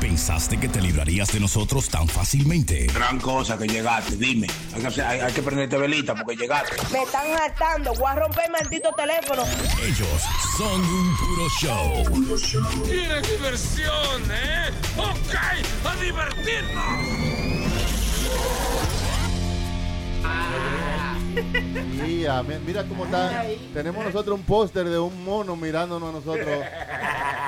¿Pensaste que te librarías de nosotros tan fácilmente? Gran cosa que llegaste, dime. Hay que, hacer- hay- hay que prenderte velita porque llegaste. Me están hartando. Voy a romper el maldito teléfono. Ellos son un puro show. ¿Quieres diversión, eh? ¡Ok! ¡A divertirnos! Mira, mi- mira cómo está. Tenemos nosotros un póster de un mono mirándonos a nosotros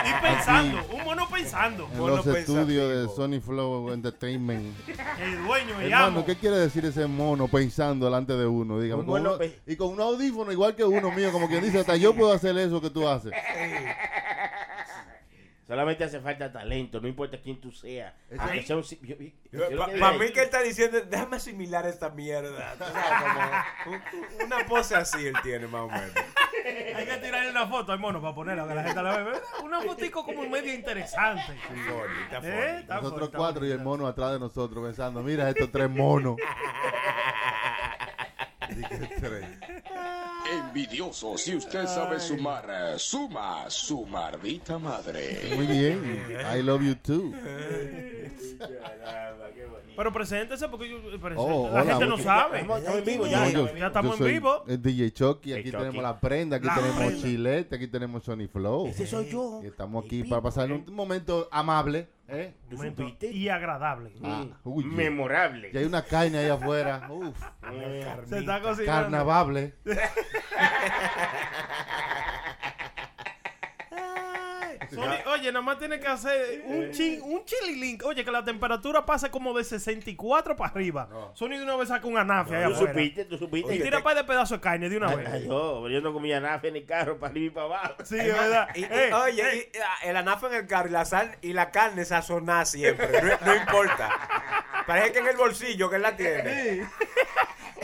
Y pensando, un mono pensando. en los estudios de Sony Flow Entertainment. El dueño, el Hermano. ¿qué quiere decir ese mono pensando delante de uno? Dígame, Un con mono uno- y con un audífono igual que uno mío, como quien dice, hasta yo puedo hacer eso que tú haces. Solamente hace falta talento, no importa quién tú seas. Para mí que él está diciendo, déjame asimilar esta mierda. Como un- una pose así él tiene más o menos. Hay que tirarle una foto al mono para ponerla, que la gente la ve. ¿verdad? Una fotico como medio interesante. Bonita ¿Eh? Está Nosotros bonita, cuatro y el mono atrás de nosotros pensando, mira estos tres monos. Envidioso, si usted sabe sumar, eh, suma su mardita madre. Muy bien. I love you too. Pero preséntese porque yo, presente- Oh, la hola, gente no sabe. Estamos en vivo No, ya. yo- ya estamos en vivo. El DJ Chucky, aquí Chucky. tenemos la prenda, aquí La tenemos prenda. Chilete, aquí tenemos Sony Flow. Ese soy yo. Y estamos aquí para pasar un momento amable. ¿Eh? ¿Tú Momento y agradable. Ah, uy, Memorable. y hay una carne ahí afuera. Uf, Se está cocinando. carnavable. Sony, oye, nada más tiene que hacer un chin, un chililink. Oye, que la temperatura pase como de 64 para arriba. Sony de una vez saca un anafe ¿Tú afuera. supiste? ¿Tú supiste? Y tira par de pedazos de carne de una Ay, vez. yo, pero yo no comía nafe ni carro para arriba y para abajo. Sí, es verdad. Y- y- Eh, oye, eh, y, ah, el anafe en el carro y la sal y la carne sazonada siempre. No, no importa. Parece que en el bolsillo que él la tiene.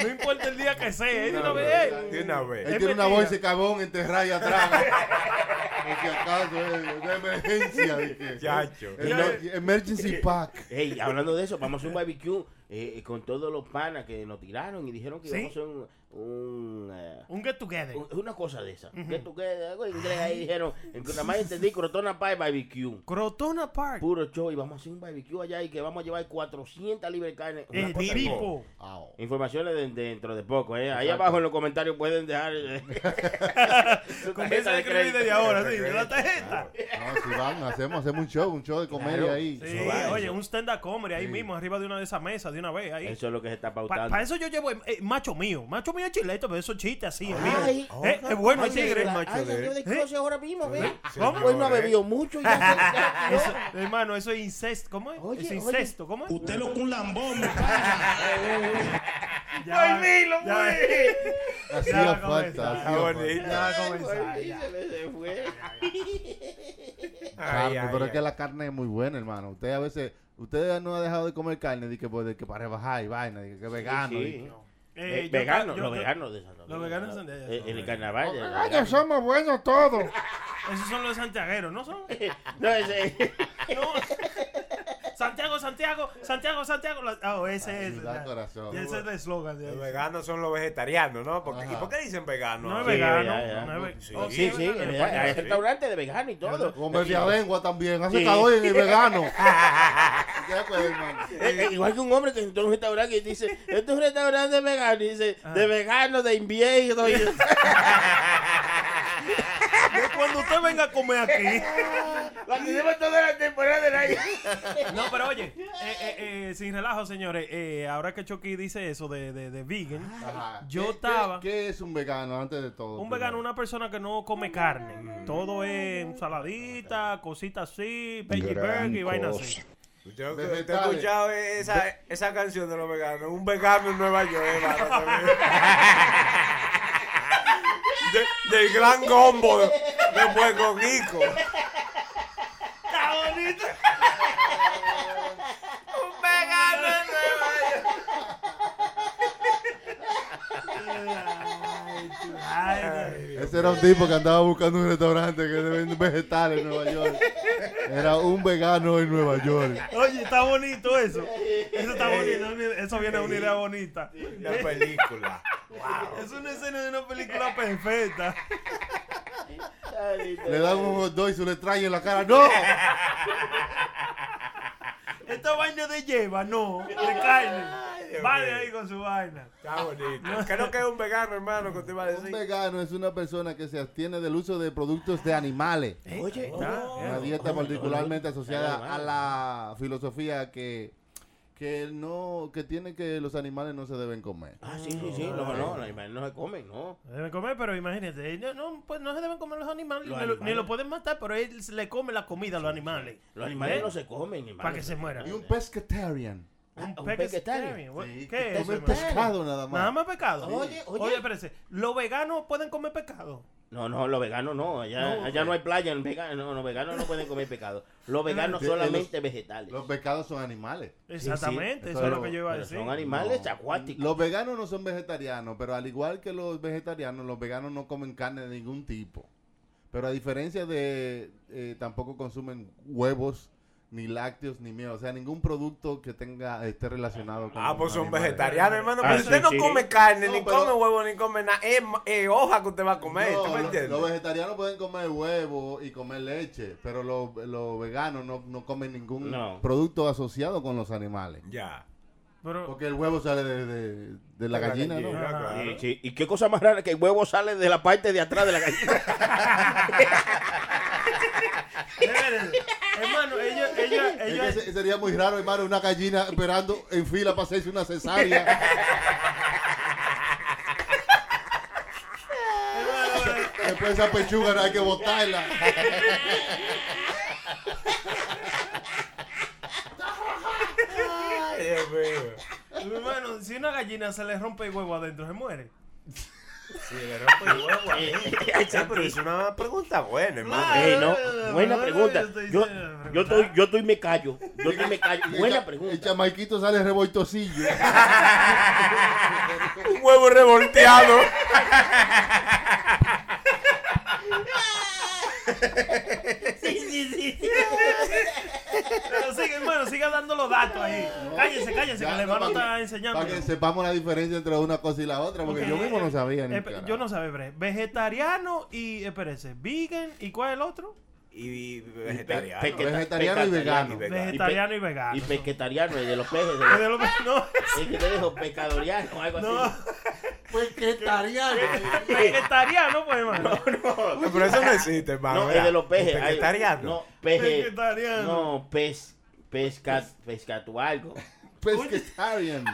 No importa el día que sea, eh, de una vez. eh. De una vez. Él tiene una bolsa de carbón enterrada ahí atrás. Por si acaso es de emergencia. Chacho. Emer- Emergency pack. Hey, hablando de eso, vamos a hacer un barbecue eh, eh, con todos los panas que nos tiraron y dijeron que ¿Sí? íbamos a hacer un, un, eh, Un get together. un- una cosa de esa. Que tú que algo en inglés ahí dijeron, en que nada más entendí Crotona Pie Barbecue. Crotona Park. Puro show y vamos a hacer un barbecue allá y que vamos a llevar 400 libras de carne. Una El tipo. Ah, Informaciones de- dentro de poco, ¿eh? Ahí abajo en los comentarios pueden dejar. eh, su Comienza tarjeta a de escribir crédito. desde ahora, sí, de la tarjeta. No, si van, hacemos, hacemos un show, un show de comedia Claro. ahí. Sí, oye, eso. un stand-up comedy ahí mismo, arriba de una de esas mesas, de una vez, ahí. Eso es lo que se está Para pautando. eso yo llevo eh, macho mío. Macho mío es chileto, pero esos chistes así, es Ay, mío. Eh, es bueno el tigre. ay, ay, de closet ahora mismo, ve. ¿Cómo? Hoy no ha bebido mucho y ya, ya- ya- Eso, hermano, eso es incesto. ¿Cómo es? Oye, es oye. incesto, ¿cómo es? Usted lo con lambón, Ya, Hacía falta. comenzar. hacía falta. se se fue. Carne, pero es que la carne es muy buena, hermano. Usted a veces, usted no ha dejado de comer carne de que, pues, de que para rebajar y vaina, de que es vegano. Sí. Eh, Eh, veganos, yo- los yo- veganos de no, los veganos de Eh, En el de- carnaval. Ah, que somos buenos todos. Esos son los santiagueros, ¿no son? No, ese. No. Santiago, Santiago, Santiago, Santiago. Ah, ese es. corazón. Ese es el eslogan. Los veganos son los vegetarianos, ¿no? Porque, ¿Y por qué dicen veganos? No es Sí, vegano. ya, ya. no es ve- Sí. Oh, Sí, es sí, vegano, hay- sí. restaurantes de veganos y todo. Comer de lengua también. Hace Sí. calor en el vegano. Igual que un hombre que entró a un restaurante y dice, este es un restaurante vegano, y dice, de vegano, de invierno. Cuando usted venga a comer aquí. Cuando lleva toda la temporada del año. No, pero oye, eh, eh, eh, sin relajo, señores. eh, ahora que Chucky dice eso de, de, de vegan, Ajá. yo ¿Qué- estaba. ¿qué, qué es un vegano antes de todo? Un primero? vegano, una persona que no come carne. Todo es ensaladita, cositas así, veggie burger y vaina así. Yo te he escuchado esa, esa canción de los veganos. Un vegano en Nueva York. De- del gran gombo de, de Puerto Rico. Está bonito. Un vegano en Nueva York. Ay, Ese era un tipo que andaba buscando un restaurante que vende vegetales en Nueva York. Era un vegano en Nueva York. Oye, está bonito eso. Eso está bonito. Eso viene de una idea bonita. Una película. Es una escena de una película perfecta. Le dan un hot dog y se le trae en la cara. ¡No! esta vaina de lleva, no, de carne. Vale ahí con su vaina. Está bonito. ¿Qué es lo que es un vegano, hermano, que te iba a Un decir? vegano es una persona que se abstiene del uso de productos de animales. Oye, Una dieta particularmente asociada a la filosofía que que no que tiene que los animales no se deben comer. Ah, sí, sí, sí. No, no, los animales no se comen, no. Deben comer, pero imagínate, no, no, pues no se deben comer los animales, Los ni, lo- animales. ni lo pueden matar, pero él se le come la comida a los animales. Los animales ¿Eh? no se comen. Para que se mueran. Y un pescatarian. Un vegetariano. Sí, ¿Qué que es come eso, pescado nada más. Nada más pecado. Oye, oye. Oye, espérese, ¿los veganos pueden comer pescado? No, no, los veganos no. Allá No, allá no hay playa. Los veganos no, los veganos no pueden comer pescado. Los veganos solamente los- vegetales. Los pecados son animales. Exactamente, sí, eso es lo que yo iba a decir. son animales No. acuáticos. Los veganos no son vegetarianos, pero al igual que los vegetarianos, los veganos no comen carne de ningún tipo. Pero a diferencia de, eh, tampoco consumen huevos, ni lácteos, ni miel. O sea, ningún producto que tenga esté relacionado con Ah, pues son vegetarianos, hermano. Ah, Pero sí, usted no sí. come carne, No, ni pero- come huevo, ni come nada. Es, es hoja que usted va a comer. No, ¿Tú me lo- entiendes? los vegetarianos pueden comer huevo y comer leche, pero los, los veganos no, no comen ningún No. producto asociado con los animales. Ya. Pero, Porque el huevo sale de, de- de la gallina. ¿no? Claro. Sí. ¿Y qué cosa más rara que el huevo sale de la parte de atrás de la gallina? hermano, ellos, ellos, Es que ellos, se- sería muy raro, hermano, una gallina esperando en fila para hacerse una cesárea. Después esa pechuga no hay que botarla. Ay, Dios mío. hermano, si una gallina se le rompe el huevo adentro, se muere. Sí, le rompo el huevo a mí. Ay, Sí, pero es una pregunta buena, hermano. No, buena pregunta. yo estoy Yo, estoy, yo estoy me callo. Yo estoy me callo. Buena cha- El pregunta. chamaquito sale revoltosillo. Un huevo revolteado. Pero sigue, hermano, siga dando los datos ahí. Cállense, cállense, que el hermano está enseñando. Para que sepamos la diferencia entre una cosa y la otra, porque yo mismo no sabía ni eh. Yo no sabía, bre. Vegetariano y, espérese, vegan, ¿y cuál es el otro? Y vegetariano. Vegetariano y vegano. Vegetariano y vegano. Y pesquetariano, y de los peces. De los, lo- no, es que te dijo pescadoriano, algo no, así. Vegetariano. vegetariano, pues, hermano. Pero eso no existe, hermano. No, es de los hay- Vegetariano. No, peje. No, pez. Pesca, pesca tu algo. Pescatarian.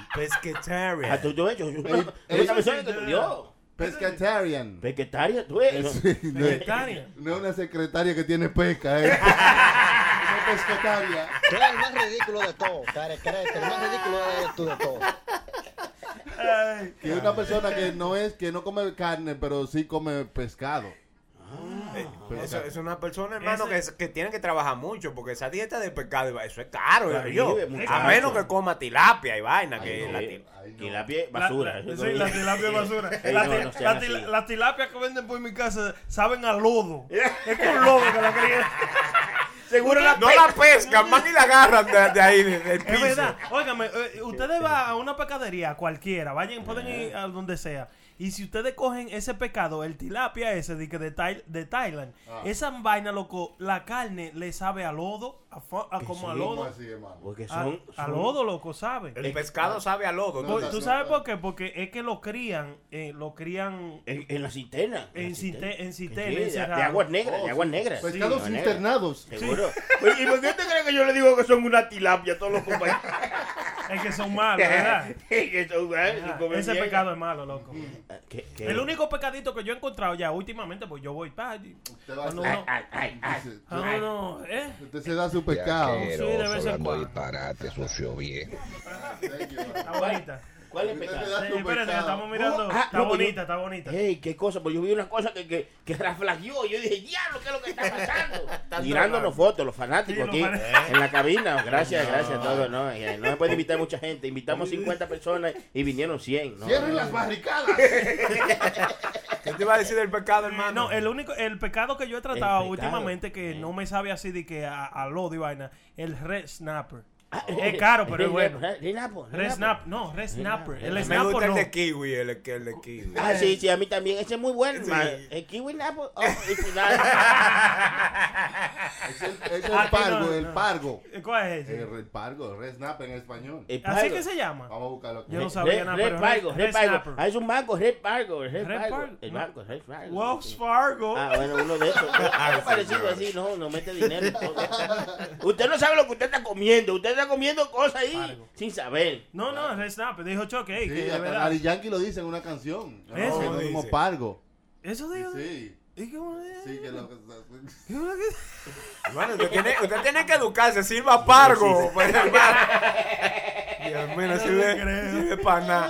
Ah, tú, tú, yo, yo, ey, esa persona que estudió. Pescatarian. Pesquetaria, tú eres. No, es- no una secretaria que tiene pesca, es una pescataria. Tú eres el más ridículo de todo, care, crete, el más ridículo eres tú de todo. Ay, Que es una persona que no es, que no come carne, pero sí come pescado. Eso es una persona, hermano, Ese- que, es- que tiene que trabajar mucho porque esa dieta de pescado, eso es caro, Claro, yo. vive mucho. A menos que coma tilapia y vaina. Ay, que no. la Sí. til- Y la pie, la- basura. la- sí, la tilapia es basura. La no, la til- que venden por mi casa saben a lodo. Es con lodo que la crían. Seguro la No la pescan, man, y la agarran de, de ahí, de- del Es piso. verdad. Óigame, eh, ustedes van a una pescadería cualquiera, vayan, pueden ir a donde sea. Y si ustedes cogen ese pescado, el tilapia ese de, que de, Thai- de Thailand, Ah. esa vaina, loco, la carne le sabe a lodo, a, a como a sí, ¿Cómo lodo. así? Porque A, son. a lodo, loco, sabe. El pescado sabe a lodo. No, ¿Tú no, sabes no. por qué? Porque es que lo crían, eh, lo crían En, en la cisterna. En la cinte- en Sí, cisterna, de, aguas negras, de aguas negras. Pescados internados. Seguro. ¿Y por qué te crees que yo le digo que son una tilapia todos los compañeros? es que son malos, ¿verdad? que son. Ah, comen ese pecado es malo, loco. ¿Qué- qué? El único pecadito que yo he encontrado ya últimamente, pues yo voy pa, y- Usted va a cuando hacer- uno, Ay, ay, ay. Usted- cuando uno, ¿eh? Usted se da su pescado. Sí, de vez en cuando. disparate, socio viejo. Está bonita. ¿Cuál es pecado? Sí, espérate, que estamos mirando. Ah, está no, yo- bonita, está bonita. Hey, qué cosa, pues yo vi una cosa que, que, que raflagueó. Yo dije, diablo, ¿qué es lo que está pasando? Tirándonos fotos, los fanáticos Sí, aquí los fan- en la cabina. Gracias, gracias a todos. No, Eh, no se puede invitar mucha gente. Invitamos 50 personas y vinieron 100. ¿no? Cierren las barricadas. ¿Qué te iba a decir del pecado, hermano? No, el único, el pecado que yo he tratado últimamente que no me sabe así de que a, a lodo y vaina, el red snapper. Es caro, pero es bueno. Red Snap, no, Red Snapper. El Me Snapper gusta el de kiwi, el, de kiwi. Ah, sí, sí, a mí también. Ese es muy bueno. El kiwi napo. Oh. Es el, es el Aquí pargo, no, el pargo. ¿Cuál es El, ese? el pargo, el red snap en español. ¿Así que se llama? Vamos a buscarlo aquí. Yo no sabía Red, nada, Red Pargo, Red Red Pargo. Snapper. Ah, es un banco, Red Pargo, Red Red Pargo. El banco, Red Pargo. Wells Fargo. Ah, bueno, uno de esos. Algo parecido así, no, no mete dinero. y todo. usted no sabe lo que usted está comiendo. Usted está comiendo cosas ahí Fargo. sin saber. No, no, Red Snapper. Dijo Choque, Sí, que de verdad. Ari Yankee lo dice en una canción. ¿Eso? No, Dice. como pargo. Eso dijo. Sí, ¿Y cómo sí, que lo que... ¿Cómo que- Bueno, usted tiene, usted tiene que educarse, sirva pargo. pues, hermano. Dios mío, no No sirve, creo. sirve para nada.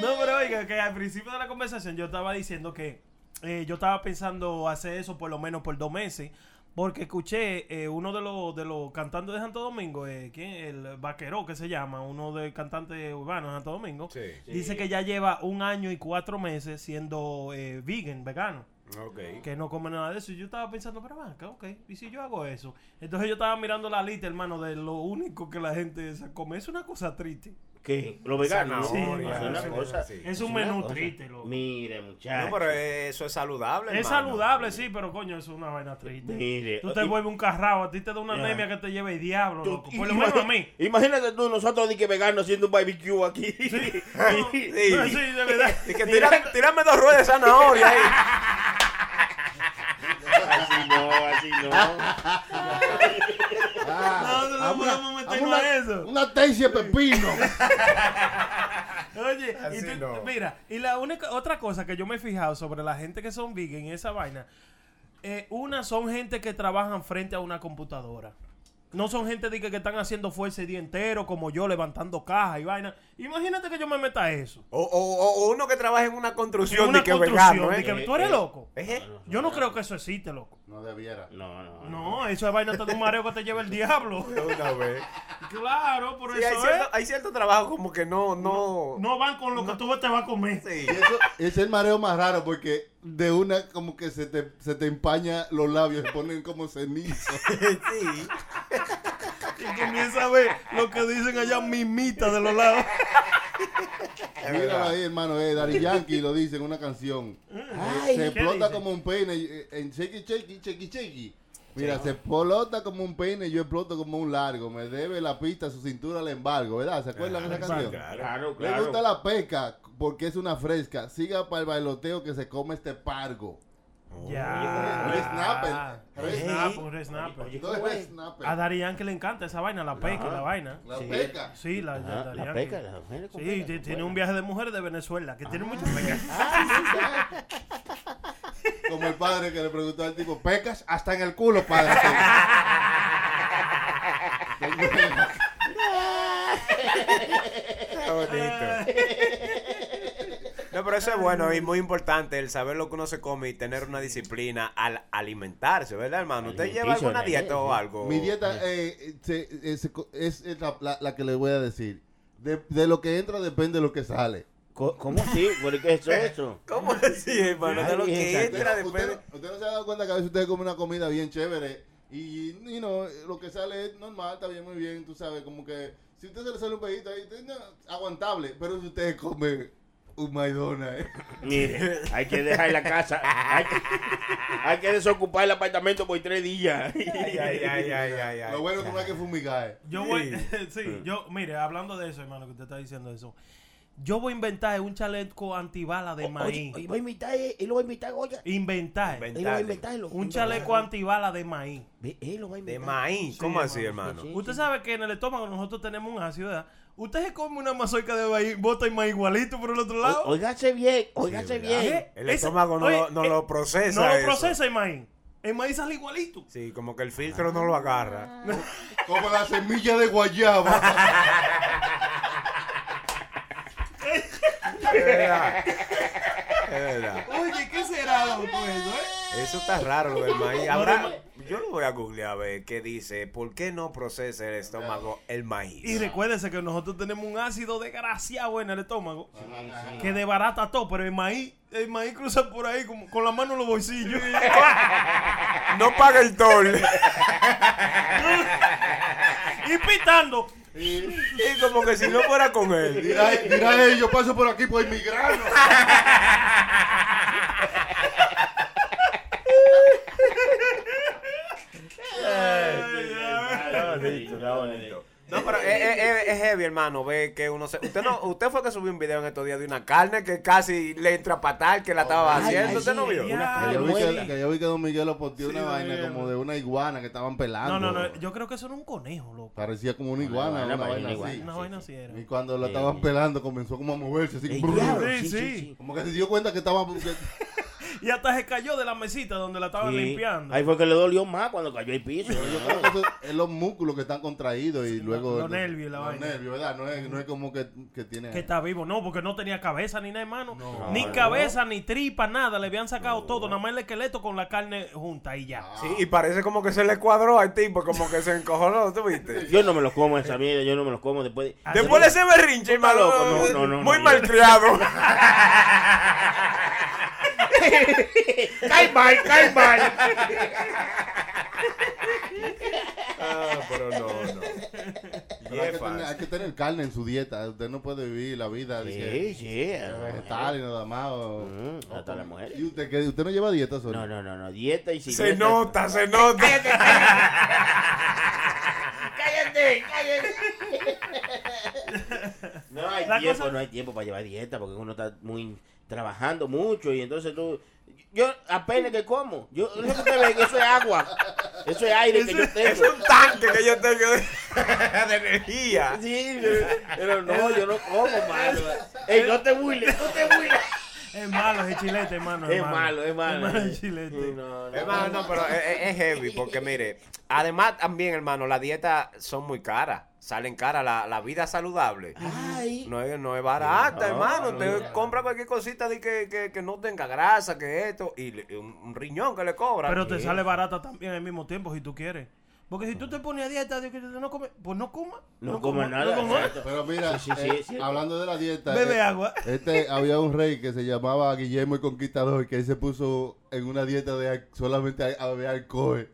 No, pero oiga, que al principio de la conversación yo estaba diciendo que eh, yo estaba pensando hacer eso por lo menos por dos meses. Porque escuché eh, uno de los, de los cantantes de Santo Domingo, eh, ¿quién? el Vaquero que se llama, uno de cantantes urbanos de Santo Domingo, Sí. dice que ya lleva un año y cuatro meses siendo eh, vegan, vegano. Ok. que no come nada de eso. Y yo estaba pensando, pero va, ok, ¿y si yo hago eso? Entonces yo estaba mirando la lista, hermano, de lo único que la gente se come. Es una cosa triste. ¿Qué? Lo vegano. Zanahoria, es una sí, cosa. sí. Es un menú triste, loco. Mire, muchacho. No, pero eso es saludable. Es hermano. saludable, sí, pero coño, eso es una vaina triste. Mire. Tú te y- vuelves un carrao, a ti te da una anemia que te lleva el diablo, tú- loco. Por lo menos a mí. Imagínate tú, nosotros di que veganos haciendo un barbecue aquí. No, Sí. sí, de verdad. Y que tírame, tírame dos ruedas de zanahoria ahí. así no, así no. Ah, No, no, una- podemos a meternos una- a eso. Una tesis de pepino. Oye, y Así tú- no. mira, y la única otra cosa que yo me he fijado sobre la gente que son vegan y esa vaina, eh, una son gente que trabajan frente a una computadora. No son gente de que, que están haciendo fuerza el día entero, como yo, levantando cajas y vaina. Imagínate que yo me meta a eso. O, o- o uno que trabaja en una construcción una de que construcción, vegano, de ¿eh? que- ¿Tú eres loco? ¿Eh? Yo no creo que eso existe, loco. No debiera. No, no. No, eso es vaina de un mareo que te lleva el diablo. De Una vez. Claro, por Sí, hay, eso cierto, es. hay cierto trabajo como que no, no. No van con lo que tú te vas a comer. Sí. Y eso es el mareo más raro porque de una como que se te, se te empaña los labios, se ponen como cenizo. sí. Y comienza a ver lo que dicen allá mimita de los lados. Míralo ahí, hermano, eh, Daddy Yankee lo dice en una canción. Ay, se ¿qué explota dice? como un peine en Shakey Shakey Shakey Shakey. Mira, se explota como un peine y yo exploto como un largo. Me debe la pista, su cintura le embargo, ¿verdad? ¿Se acuerdan de esa canción? Claro, Le gusta la pesca porque es una fresca. Siga para el bailoteo que se come este pargo. Ya. Snapper. Snapper, snapper. Oye, snapper. A Dari Yankee le encanta esa vaina, la peca, la vaina. La Sí. pesca. Sí, la, la, Ah, Daddy la peca, Sí, peca, tiene peca. un viaje de mujeres de Venezuela que tiene muchas pecas. Como el padre que le preguntó al tipo, pecas hasta en el culo, padre. Qué bonito. No, pero eso es bueno y muy importante el saber lo que uno se come y tener una disciplina al alimentarse, ¿verdad, hermano? ¿Usted lleva alguna dieta o algo? Mi dieta eh, eh, es, es la, la- la que le voy a decir. De, de lo que entra depende de lo que sale. ¿Cómo así? ¿Por qué eso es eso? ¿Cómo así, hermano? De lo que entra Usted, después de... usted- usted no se ha dado cuenta que a veces usted come una comida bien chévere y, y no, lo que sale es normal, está bien, muy bien, tú sabes, como que si usted se le sale un pedito ahí, no, aguantable, pero si usted come un maidona, eh. Mire, hay que dejar la casa. Hay que, hay que desocupar el apartamento por tres días. Ay, ay, ay, ay, ay, ay. lo bueno es que no hay que fumigar. eh. Yo voy, sí, yo, mire, hablando de eso, hermano, que usted está diciendo eso. Yo voy a inventar un chaleco antibala de Oye, maíz. oye, voy a invitar, eh, él lo va a invitar, Goya. Inventar. A inventarlo. Un chaleco antibala de maíz. Ve, Él lo va a De inventar. maíz, Sí, ¿cómo así, hermano. Usted sabe que en el estómago nosotros tenemos un ácido, ¿verdad? Usted se come una mazorca de maíz, bota el maíz igualito por el otro lado. O- Óigase bien, óigase ¿verdad? bien. El Ese- estómago no, oye, lo, no eh, lo procesa No lo eso. procesa el maíz. El maíz sale igualito. Sí, como que el filtro no lo agarra. Como la semilla de guayaba. Es verdad. Es verdad. Oye, ¿qué será loco eso, eh? Eso está raro lo del maíz. No, yo lo voy a googlear a ver qué dice. ¿Por qué no procesa el estómago el maíz? Y recuérdese que nosotros tenemos un ácido desgraciado en el estómago que desbarata todo, pero el maíz, el maíz cruza por ahí con, con la mano en los bolsillos. No paga el toll. y pitando. Y como que si no fuera con él. Dirá, dirá él, yo paso por aquí por inmigrano. No, pero es, es- es- es heavy, hermano. Ve que uno se. Usted no, usted fue que subió un video en estos días de una carne que casi le entra a patar que la estaba Ay, haciendo. ay, ¿Usted no vio? Que yo, vi que, que yo vi que Don Miguel lo posteó una vaina como de una iguana que estaban pelando. No, no, no. Yo creo que eso era un conejo, loco. Parecía como una iguana, una vaina una así. Una sí, vaina sí. así era. Y cuando la estaban pelando comenzó como a moverse así. El brrr. diablo, Sí, sí, sí, sí. sí. Como que se dio cuenta que estaba... Y hasta se cayó de la mesita donde la estaban Sí. limpiando. Ahí fue que le dolió más cuando cayó el piso. yo creo que eso es los músculos que están contraídos y luego... los nervios la los vaina. nervios, ¿verdad? No es, no es como que, que tiene... Que está vivo. No, porque no tenía cabeza ni nada, hermano. No. ni No. cabeza, ni tripa, nada. Le habían sacado todo. Nada más el esqueleto con la carne junta y ya. Sí, y parece como que se le cuadró al tipo, como que se encojonó, ¿tú viste? Yo no me lo como esa mierda, yo no me lo como después de... Ah, Después de ese berrinche, loco? No, no, no, muy no, malcriado. ¡Cae mal, cae mal! ah, pero no, no. Pero hay, que tener, hay que tener carne en su dieta. Usted no puede vivir la vida de Sí, que sí. vegetales nada más. o- Mm, hasta la mujer. ¿Y usted, qué? ¿Usted no lleva dieta, Sony? No, no, no, no, dieta y sin Se dieta- nota, se nota. ¡Cállate, cállate! No hay La tiempo, cosa- no hay tiempo para llevar dieta porque uno está muy trabajando mucho y entonces tú yo apenas que como, yo que usted ve eso es agua. Eso es aire que yo Es tengo. un tanque que yo tengo de, de energía. Sí, pero no, yo no como, mano. Ey, no te burles, no te. Es malo ese chilete, hermano. Es malo, es malo. Es malo el chilete. No, no. Hermano, no, pero es, es- es heavy porque mire, además también, hermano, las dietas son muy caras. Salen caras, la, la vida saludable. Ay. No es, no es barata, No, hermano. no, Te compra cualquier cosita de que, que, que no tenga grasa, que esto, y le- un, un riñón que le cobra. Pero te sale barata también al mismo tiempo si tú quieres. Porque si tú te pones a dieta de que no comes, pues no comas. No como nada. No exacto. Pero mira, Sí, sí, sí, eh, es hablando de la dieta, Bebe eh, agua. este había un rey que se llamaba Guillermo el Conquistador que él se puso en una dieta de solamente a, beber alcohol.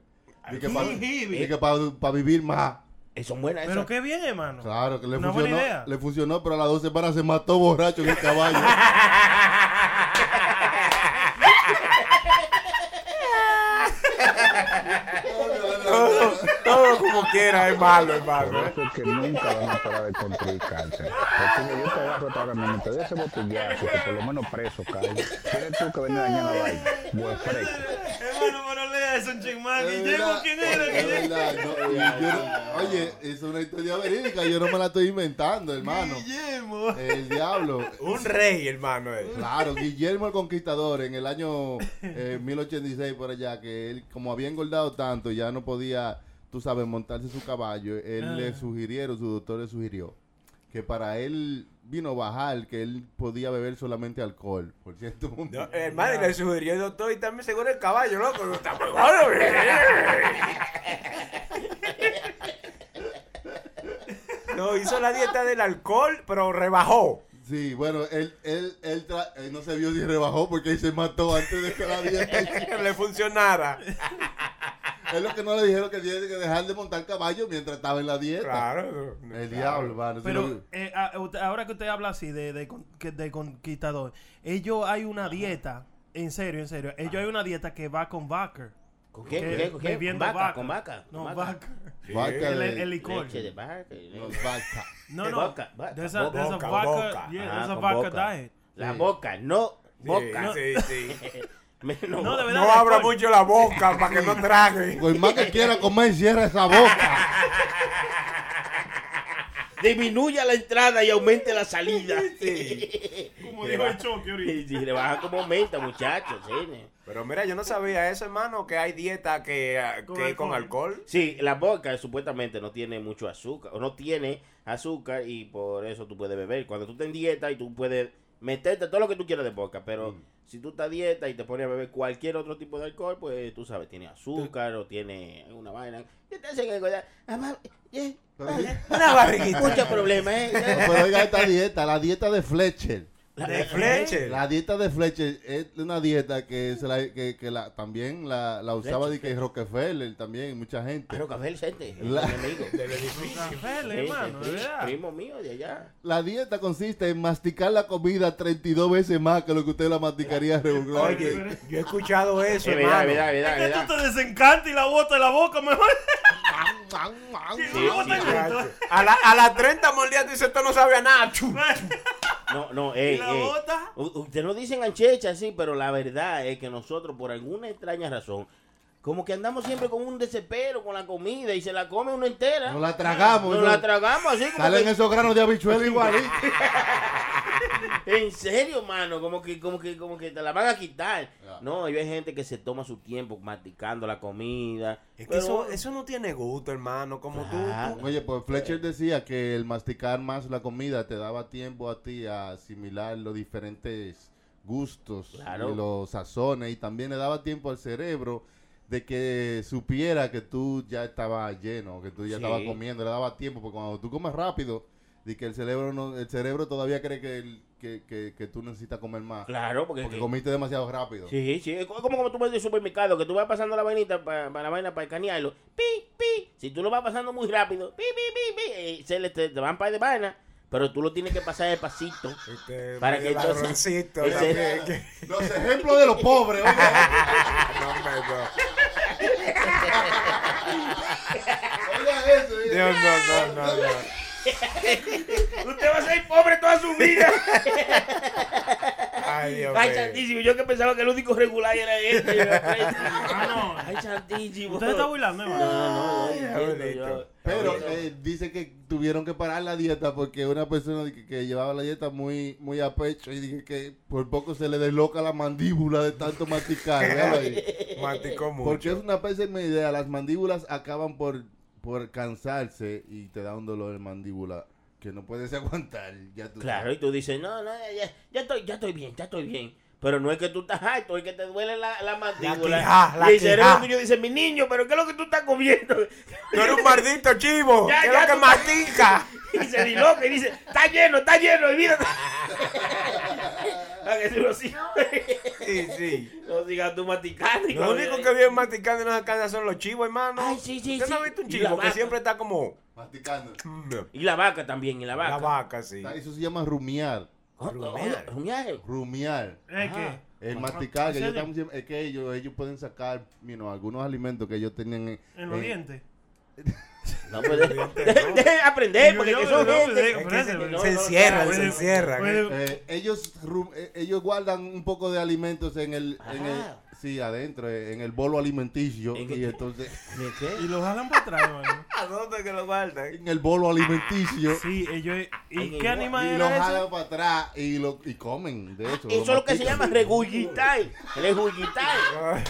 Y que para vivir más. Eh, Son buenas Pero qué bien, hermano. Claro, que le Una buena funcionó, idea. le funcionó, pero a las dos semanas se mató borracho en el caballo. todo, todo como quiera es malo, hermano. Por eso es que nunca van a parar de construir cárcel. Porque yo te agarro ahora mismo, te doy ese botellazo, que por lo menos preso cae. ¿Quieres tú que venga a dañar la vaina? Buen fresco. Hermano, pero lea eso, chingman. Es Guillermo, ¿quién era? es oye, es una historia verídica, yo no me la estoy inventando, hermano. Guillermo. El diablo. Un rey, hermano. él. Claro, Guillermo el Conquistador en el año eh, 1086 por allá, que él como había engordado tanto, ya no podía, tú sabes, montarse su caballo, él le Ah. sugirieron, su doctor le sugirió, que para él vino a bajar, que él podía beber solamente alcohol, por cierto. No, hermano, le sugirió el doctor y también seguro el caballo, loco. Está muy bueno. No, hizo la dieta del alcohol, pero rebajó. Sí, bueno, él, él, él, tra- él no se vio si rebajó porque él se mató antes de que la dieta le funcionara. Es lo que no le dijeron que tiene que dejar de montar caballo mientras estaba en la dieta. Claro. El diablo, mano. eso lo- Pero eh, a- usted- ahora que usted habla así de, de, conquistador, ellos hay una dieta, en serio, en serio, ellos hay una dieta que va con vaca. ¿Con qué? Que ¿Con qué? ¿Con qué? bebiendo ¿Con vaca? vaca. ¿Con vaca? No, ¿Con vaca. Vaca El, licor. Leche de vaca. No, vaca. No, de no. boca, vaca. There's a, there's a boca. yeah, Ajá, there's a con vodka boca. diet. La Sí. boca, no boca. Sí, sí, sí. Menos No, de verdad. No abra alcohol. mucho la boca para que no trague. Por más que quiera comer, cierra esa boca. Disminuya la entrada y aumente la salida. Como dijo el choque ahorita. Y si le baja como aumenta, muchachos. Sí, Pero mira, yo no sabía eso, hermano, que hay dieta que, Con que con alcohol. alcohol. Sí, la boca supuestamente no tiene mucho azúcar, o no tiene azúcar y por eso tú puedes beber. Cuando tú estás en dieta y tú puedes meterte todo lo que tú quieras de boca, pero si tú estás dieta y te pones a beber cualquier otro tipo de alcohol, pues tú sabes, tiene azúcar o tiene alguna vaina. Y te engordar. Ah, Una barriguita. Muchos problemas, ¿eh? pero oiga esta dieta, la dieta de Fletcher. De Fletcher. La dieta de Fletcher es una dieta que, se la, que, que la, también la, la usaba de que Rockefeller también, mucha gente. Pero Café gente, La- mi amigo. Rockefeller, Sí, hermano, sí. Primo mío de allá. La dieta consiste en masticar la comida 32 veces más que lo que usted la masticaría regularmente. Oye, yo he escuchado eso, Es hermano. verdad, verdad, Es que tú te desencantas y la bota de la boca mejor. Sí, Sí, la la. A, la, a las 30 mordidas dice, esto no sabe a nada. No, no, eh, ¿Y la eh, bota? u- Usted no dicen anchecha, sí, pero la verdad es que nosotros, por alguna extraña razón, como que andamos siempre con un desespero con la comida y se la come uno entera. Nos la tragamos. Nos eso- la tragamos así como Salen que- esos granos de habichuela igual. En serio, mano, como que, como que, como que te la van a quitar. No, hay gente que se toma su tiempo masticando la comida. Es que pero- eso, eso no tiene gusto, hermano. Como tú, Ah, tú- Oye, pues Fletcher decía que el masticar más la comida te daba tiempo a ti a asimilar los diferentes gustos Claro. y los sazones y también le daba tiempo al cerebro de que supiera que tú ya estabas lleno, que tú ya Sí. estabas comiendo, le daba tiempo porque cuando tú comes rápido de que el cerebro no, el cerebro todavía cree que, el- que, que, que tú necesitas comer más Claro, porque, porque que- comiste demasiado rápido. Sí, sí, es como como tú vas del supermercado, que tú vas pasando la vainita para la vaina para escanearlo. Pi, pi. Si tú lo vas pasando muy rápido, pi, pi, pi, pi, eh, se le te, te van para de vaina, pero tú lo tienes que pasar despacito. Este, Para que entonces- ese- Los ejemplos de los pobres. No, no, no, no, no. Usted va a ser pobre toda su vida. Ay, Dios Ay, santísimo, yo que pensaba que el único regular era este. Ah, no. Ay, santísimo. Usted está burlando, hermano. No, no, Ay, yo- Pero eh, dice que tuvieron que parar la dieta porque una persona que, que llevaba la dieta muy muy a pecho y dije que por poco se le desloca la mandíbula de tanto masticar. Masticó mucho. Porque es una pésima idea. Las mandíbulas acaban por, por cansarse y te da un dolor de mandíbula que no puedes aguantar. Ya tú Claro, sabes. y tú dices, no, no, ya, ya estoy, ya estoy bien, ya estoy bien. Pero no es que tú estás alto, es que te duele la, la mandíbula. quijá, la y el cerebro dice, mi niño, pero ¿qué es lo que tú estás comiendo? Tú eres un maldito chivo. Ya, ¿Qué es ya, lo que mastica? y se diloca y dice, está lleno, está lleno, y mira. A que tú lo sigas, Sí, sí. lo sigas tú masticando. Lo único que vienen masticando en esa casa son los chivos, hermano. Ay, sí, sí, ¿Usted no sí. ha visto un la chivo que siempre está como... Masticando. Y la vaca también, y la vaca. La vaca, sí. Eso se llama rumiar. Oh, Rumiar. rumiar. Rumiar. ¿Es Ah. qué? El masticar, que están siempre- es que ellos, ellos pueden sacar you know, algunos alimentos que ellos tienen en, En los en- dientes. No, pues, de- de- deje aprender, porque Yo- que yo- son yo- gente. yo- Es que se, ese- se no, no, encierran, no, se encierran. Eh, ellos eh, ellos guardan un poco de alimentos en el, en el Ah. Sí adentro eh, en el bolo alimenticio ¿En y qué? entonces ¿De qué? Y los jalan para atrás, hermano. ¿A dónde que lo guardan? en el bolo alimenticio Sí, ellos. ¿Y qué qué animal y lo jalan para atrás y lo y comen de eso Eso es lo que se llama regurgitar. Regurgitar.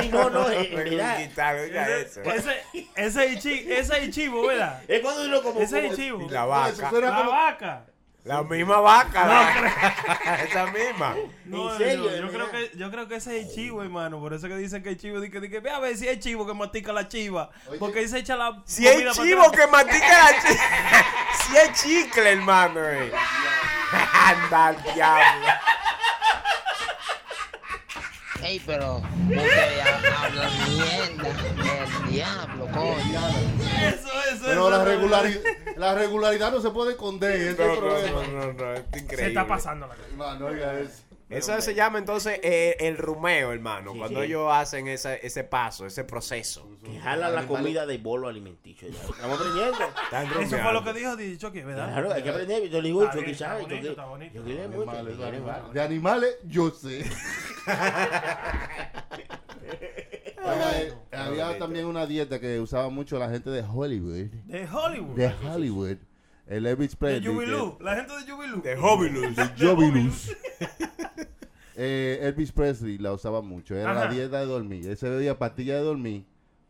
Sí, no, no, mira. Quitar, oiga eso. Ese, ese es chi- ese es chivo, ¿verdad? Es cuando uno como. Ese es como- chivo. Y la vaca. La vaca. La misma vaca. la- Esa misma. No, ¿En serio? yo, yo ¿De creo que yo creo que ese es el chivo, hermano. Por eso que dicen que el chivo, dice que, dice, ve a ver si es chivo que mastica la chiva. Oye. Porque se echa la Si es para chivo que mastica la chicle. si es chicle, hermano. eh. Anda diablo. Ey, pero hablan mierda del diablo, coño. Eso, eso, pero eso, la regularidad la regularidad no se puede esconder No, el no, no, no, no, es increíble. Se está pasando la cosa. Hermano, oiga eso. Eso se llama entonces eh, el rumeo, hermano. Sí, cuando sí. ellos hacen ese, ese paso, ese proceso. Que jala la comida del bolo alimenticio. ya. Estamos aprendiendo. Están Eso fue lo que dijo Dicho que, ¿verdad? Claro, hay que aprender. Yo le digo, Está yo bien, que está sabe. bonito, Yo que- está bonito. yo que mucho. Animales, yo que animales. mucho. de animales yo sé había también una dieta que usaba mucho la gente de Hollywood De Hollywood. de Hollywood el Elvis De Presley que- Jubilú. La gente de Jubilú. De Hobilus. de Jovilus. Eh, Elvis Presley la usaba mucho. Era Ajá. la dieta de dormir. Él se bebía pastillas de dormir.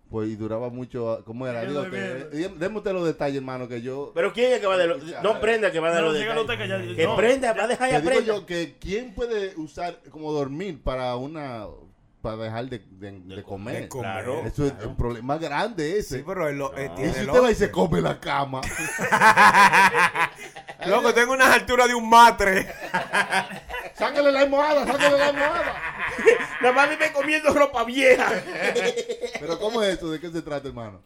Pues y duraba mucho. ¿Cómo era? Digo, que, bebiendo. eh, deme usted los detalles, hermano, que yo. Pero ¿quién es que va de los.? No prenda que va a dar No, los usted detalles. que ya- Que no. prenda, va a dejar Te ya digo prenda. yo que quién puede usar como dormir para una. Para dejar de, de- de comer. de comer. Claro. Eso es un problema grande ese. Sí, pero lo- eh, y tiene si el usted va y se come la cama. Loco, tengo unas alturas de un matre. Sácale la almohada, sácale la almohada. Nada más vive comiendo ropa vieja. Pero ¿cómo es esto? ¿De qué se trata, hermano?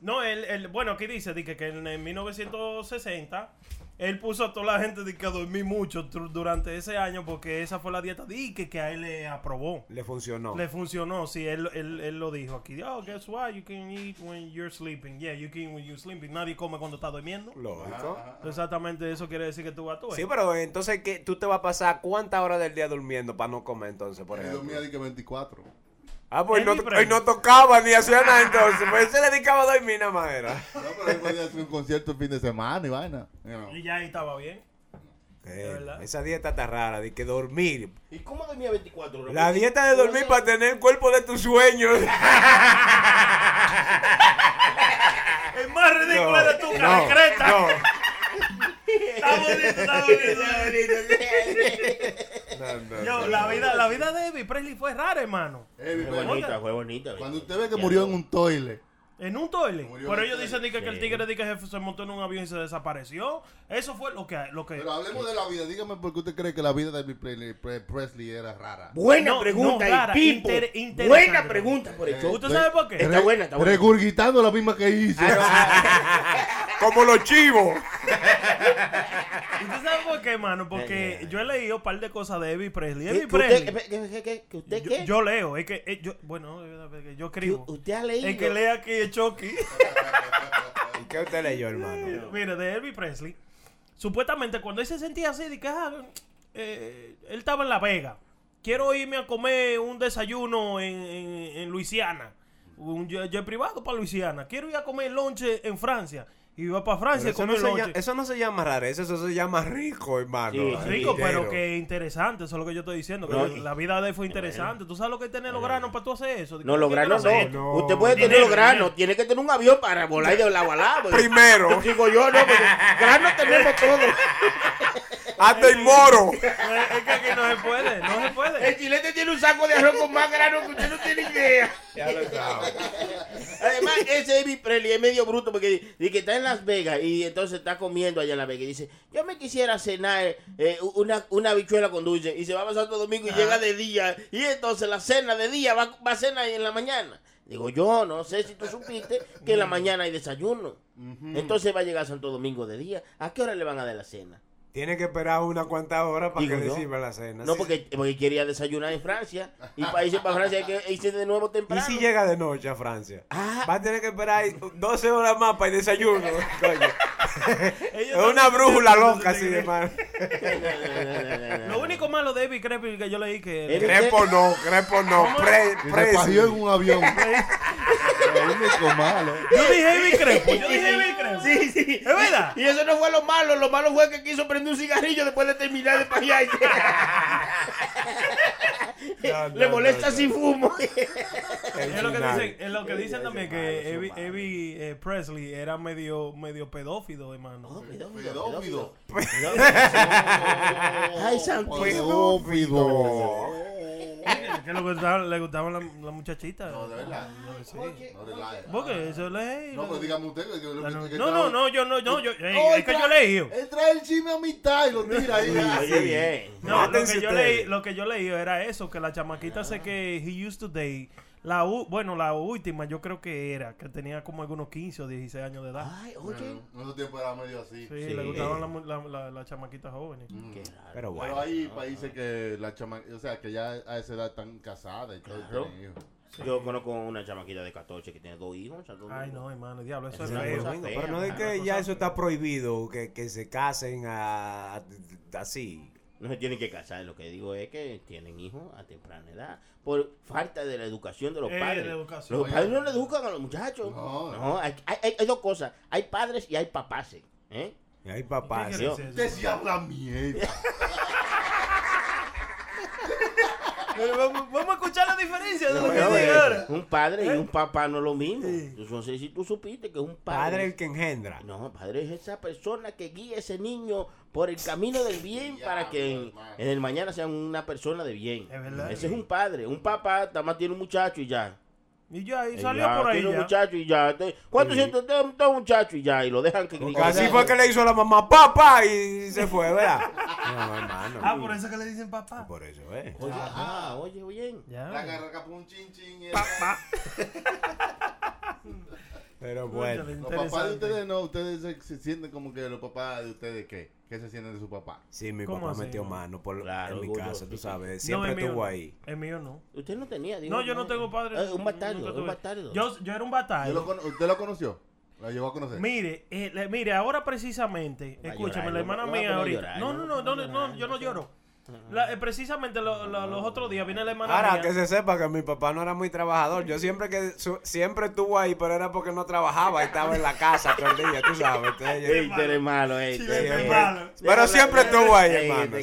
No, él, él- bueno, aquí dice di que, que en, en 1960 él puso a toda la gente de que a dormir mucho durante ese año porque esa fue la dieta de que, que a él le aprobó. Le funcionó. Le funcionó, sí, él, él, él lo dijo aquí. Oh, guess what? You can eat when you're sleeping. Yeah, you can eat when you're sleeping. Nadie come cuando está durmiendo. Lógico. Exactamente eso quiere decir que tú vas a. Sí, pero entonces ¿qué, tú te vas a pasar cuántas horas del día durmiendo para no comer entonces, por Yo ejemplo. dormía de que 24. Ah, pues no, hoy no tocaba ni hacía nada entonces. Pues él se dedicaba a dormir nada más era. No, pero él podía hacer un concierto el fin de semana y vaina. you know. Y ya ahí estaba bien. Eh, verdad. esa dieta está rara, de que dormir. ¿Y cómo dormía 24 horas? La dieta de dormir para tener el cuerpo de tus sueños. Es más ridículo No, de tu no, caracreta. no. Está bonito, está bonito. No, no, Yo, no. la vida, la vida de Elvis Presley fue rara, hermano. Elvis Fue Presley. bonita, fue bonita. Cuando usted ve que murió en un toile. En un toilet. Murió Pero ellos dicen di que, que el tigre que se, montó en un avión y se desapareció. Eso fue lo que... Lo que Pero hablemos de la vida. Dígame por qué usted cree que la vida de Elvis Presley, Pre- Presley era rara. Buena No, pregunta, no, rara, y Pipo. inter-. Buena pregunta por el show. ¿Usted sabe por qué? Está buena, está buena. Regurgitando la misma que hizo. Como los chivos. ¿Usted sabe por qué, mano? Porque yo he leído un par de cosas de Elvis Presley. ¿Qué- Elvis que usted, Presley... que- que- que- que usted Yo, qué? yo leo, es que eh, yo, bueno, yo escribo. Que usted ha leído. El que lea aquí es Chucky. ¿Y qué usted leyó, hermano? Mire, de Elvis Presley. Supuestamente cuando él se sentía así, de que ah, eh, él estaba en La Vega. Quiero irme a comer un desayuno en, en, en Luisiana. Un jet privado para Luisiana. Quiero ir a comer lonche en Francia. Y iba para Francia eso, no se llama, eso no se llama rareza, eso se llama rico, hermano. Sí, Rico, Dinero. pero que interesante, eso es lo que yo estoy diciendo. Que No, la vida de él fue interesante. ¿Tú sabes lo que es tener los granos para tú hacer eso? No, los ¿Quién te granos no. no. Usted puede tener los granos. Tiene que tener un avión para volar de lado a lado. Primero. Digo yo, no, porque granos tenemos todos. Hasta el moro. Es que aquí no se puede, no se puede. El chilete tiene un saco de arroz con más granos que usted no tiene idea. Ya lo sabe. Además, ese Elvis Presley es medio bruto porque dice que está en Las Vegas y entonces está comiendo allá en Las Vegas y dice, yo me quisiera cenar eh, una, una habichuela con dulce y se va a Santo Domingo y llega de día y entonces la cena de día va, va a cenar en la mañana. Digo, yo no sé si tú supiste que en la mañana hay desayuno. Entonces va a llegar Santo Domingo de día. ¿A qué hora le van a dar la cena? Tiene que esperar una cuantas horas para Digo que le sirva la cena. No, Sí. porque, porque quería desayunar en Francia y para irse para Francia hay que irse de nuevo ¿Y temprano. si llega de noche a Francia? Ah. Va a tener que esperar 12 horas más para el desayuno. coño. es una brújula loca así de mal. Lo único malo de Elvis Presley que yo leí que... Crepo no, crepo no. Pre, se en un avión. Lo único malo. Yo dije Elvis Crespo, yo dije Elvis Crespo. Sí, sí. ¿Es verdad? Y eso no fue lo malo, lo malo fue que quiso prender un cigarrillo después de terminar de. No, no, Le molesta no, no. si fumo. Es lo que dicen, es lo que dicen también que malo. Elvis, eh, Presley era medio medio pedófilo, hermano. Pedófilo. Ay, santo. Pedófilo. que le gustaban, le gustaban las la muchachitas. No, de verdad. Sí. No relaje. Porque eso le No, pero dígame usted. que- que- no, que- no, no, no, yo no, no, yo, ey, Oh, es que yo leí. Él trae el chisme a mitad y lo tira ahí. Oye, bien. No, lo que yo leí, lo que yo leí era eso, que la chamaquita sé que he used to date. La u- bueno, la última yo creo que era, que tenía como algunos 15 o 16 años de edad. Ay, oye. En esos tiempos era medio así. Sí, le gustaban las la, la, las chamaquitas jóvenes. Qué raro. Pero bueno. Pero hay países que la chama, o sea, que ya a esa edad están casadas y todo. Claro. Yo conozco una chamaquita de 14 que tiene dos hijos. Ay, no, hermano, diablo, eso Es es feo. fea, pero no es que ya eso está prohibido, que, que se casen a, a- así. No se tienen que casar, lo que digo es que tienen hijos a temprana edad. Por falta de la educación de los Eh, padres. la educación. Los padres no le educan a los muchachos. No. No, hay, hay- hay dos cosas. Hay padres y hay papaces. ¿eh? Y hay papás. ¿Qué sí habla mierda. Pero vamos, vamos a escuchar la diferencia de lo que eh, ahora. un padre y un papá no es lo mismo. Yo no sé si tú supiste que un padre. Padre el que engendra. No, padre es esa persona que guía a ese niño por el camino del bien para que en, en el mañana sea una persona de bien. Es verdad. Ese es un padre. Un papá nada más tiene un muchacho y ya. Y ya, y salió ya, por ahí tiene un ya. muchacho y ya. Entonces, ¿Cuánto? Tengo tengo un muchacho y ya. Y lo dejan que Así fue que le hizo a la mamá, papá, y se fue, ¿verdad? No, hermano. Ah, por eso que le dicen papá. Por eso, ¿eh? Oye, ah, oye, bien. Ya. La agarra por un chin chin. y- Papá. Pero bueno. Los papás de ustedes no, ustedes se, se sienten como que los papás de ustedes, ¿qué? ¿Qué se sienten de su papá? Sí, mi ¿Cómo papá así? metió mano por, Claro, en mi casa, tú sabes. Siempre estuvo ahí. El mío no. Usted no tenía. digo, No, yo no tengo padre. Eh, un bastardo, un bastardo. Yo, yo era un bastardo. ¿Usted lo conoció? ¿La llegó a conocer? Mire, eh, le- mire, ahora precisamente, escúchame, la hermana mía ahorita. no, no no, no, no, yo no lloro. La- eh, precisamente lo- lo- los otros días viene la hermana Ahora, mía. que se sepa que mi papá no era muy trabajador. Yo siempre que su- siempre estuvo ahí, pero era porque no trabajaba y estaba en la casa todo el día, tú sabes. Entonces, yo- Ey, tú eres malo, ey. Sí, eres malo. pero siempre estuvo ahí, hermano.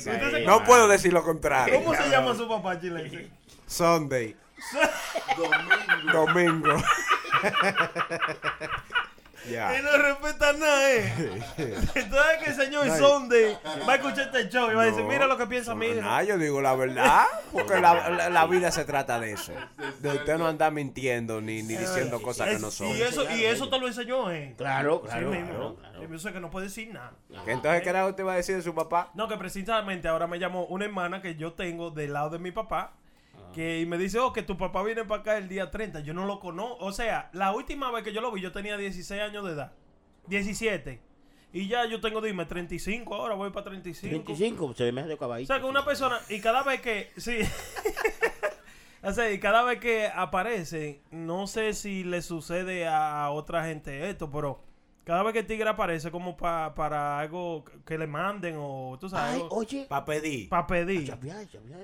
No puedo decir lo contrario. ¿Cómo se llama su papá chileno? Sunday. Domingo. Domingo. Y no respeta nada, eh. Entonces que el señor Sunday va a escuchar este show y va a decir, No. mira lo que piensa mi hijo. Ah, yo digo la verdad, porque la, la- la vida se trata de eso. De usted no andar mintiendo ni, ni diciendo cosas que no son. y eso, y eso te lo enseñó, eh. Claro, Sí, claro, mismo. claro, claro. Yo sé que no puede decir nada. ¿Qué entonces qué era usted iba a decir de su papá? No, que precisamente ahora me llamó una hermana que yo tengo del lado de mi papá. Que y me dice, oh, que tu papá viene para acá el día 30. Yo no lo conozco. O sea, la última vez que yo lo vi, yo tenía 16 años de edad. 17. Y ya yo tengo, dime, 35 ahora, voy para 35. 25, se ve mejor de O caballito. sea, que una persona, y cada vez que, sí, o sea, y cada vez que aparece, no sé si le sucede a otra gente esto, pero cada vez que el tigre aparece como pa- para algo que le manden o, tú sabes, Ay, algo oye. Para pedir. para pedir.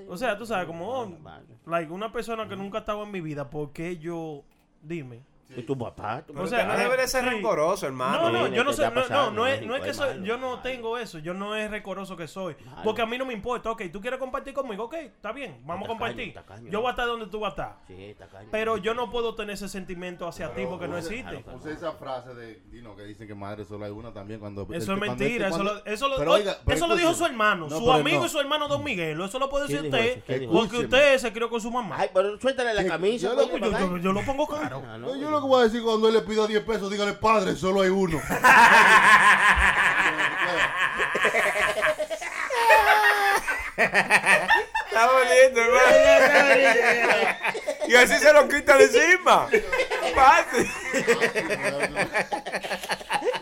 O sea, tú sabes, como, oh, like, una persona que nunca ha estado en mi vida, ¿por qué yo, dime? Y tu papá, tu O sea, no debe de ser sí. rencoroso, hermano. No, no, yo no ¿qué sé, no, no, no es, no es que soy, malo. yo no tengo eso, yo no es recoroso que soy, Malo. porque a mí no me importa, ok, tú quieres compartir conmigo, ok, está bien, vamos a compartir, tacaño. yo voy a estar donde tú vas a estar, Sí, tacaño. pero yo no puedo tener ese sentimiento hacia ti porque no existe. Puse esa frase de Dino que dicen que madre solo hay una también cuando Eso este- es mentira, eso cuando- lo, eso lo, Pero oye, oiga, pero eso lo dijo su hermano, No, su amigo no. y su hermano Don Miguel, eso lo puede decir ¿Quién dijo usted, porque usted se crió con su mamá. Ay, pero suéltale la camisa. yo lo- pongo caro. Yo que voy a decir cuando él le pida 10 pesos, dígale, padre, solo hay uno. Está bonito, hermano. y así se lo quita de encima. Fácil.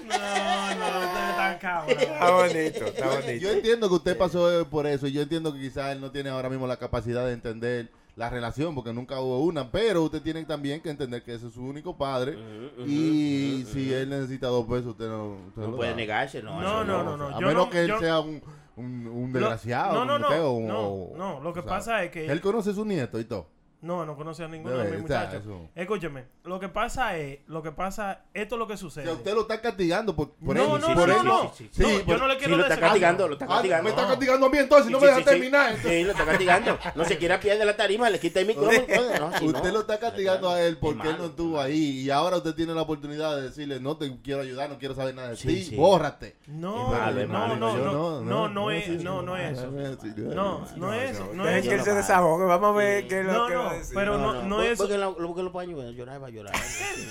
No, no, usted está cabrón. Está bonito, está Yo bonito. entiendo que usted pasó por eso y yo entiendo que quizás él no tiene ahora mismo la capacidad de entender la relación porque nunca hubo una, pero usted tiene también que entender que ese es su único padre y si él necesita dos pesos, usted no, usted No lo puede da. negarse, no. No, no, no, no. A yo menos no- que él yo- sea un, un, un desgraciado. no, no, como no, o- no, lo que o sea, pasa es que- Él conoce a su nieto y todo. No, no conoce a ninguno De de mis muchachos. Escúcheme, lo que pasa es, lo que pasa, esto es lo que sucede. sea, usted lo está castigando por, por No, él. no, por no, él. no. Sí, No, sí, yo por- no le Sí, quiero lo está decir- castigando, lo está Ah, castigando. me está castigando a mí entonces, no Sí, me sí, deja sí, sí. terminar. Sí, lo está castigando. No se quiera pierde la tarima, le quita el micrófono. No, así no. usted lo está castigando a él porque él no estuvo es ahí y ahora usted tiene la oportunidad de decirle no te quiero ayudar, no quiero saber nada de Sí, ti, sí. bórrate. No, no, malo. no, no, no, no es, sí, no, no es eso. sí, No, no es eso, no es que él eso. se desahogue. Vamos a ver qué es lo que va a no, decir. pero no, no es eso. Porque lo, porque lo pueden ayudar, llorar, va a llorar.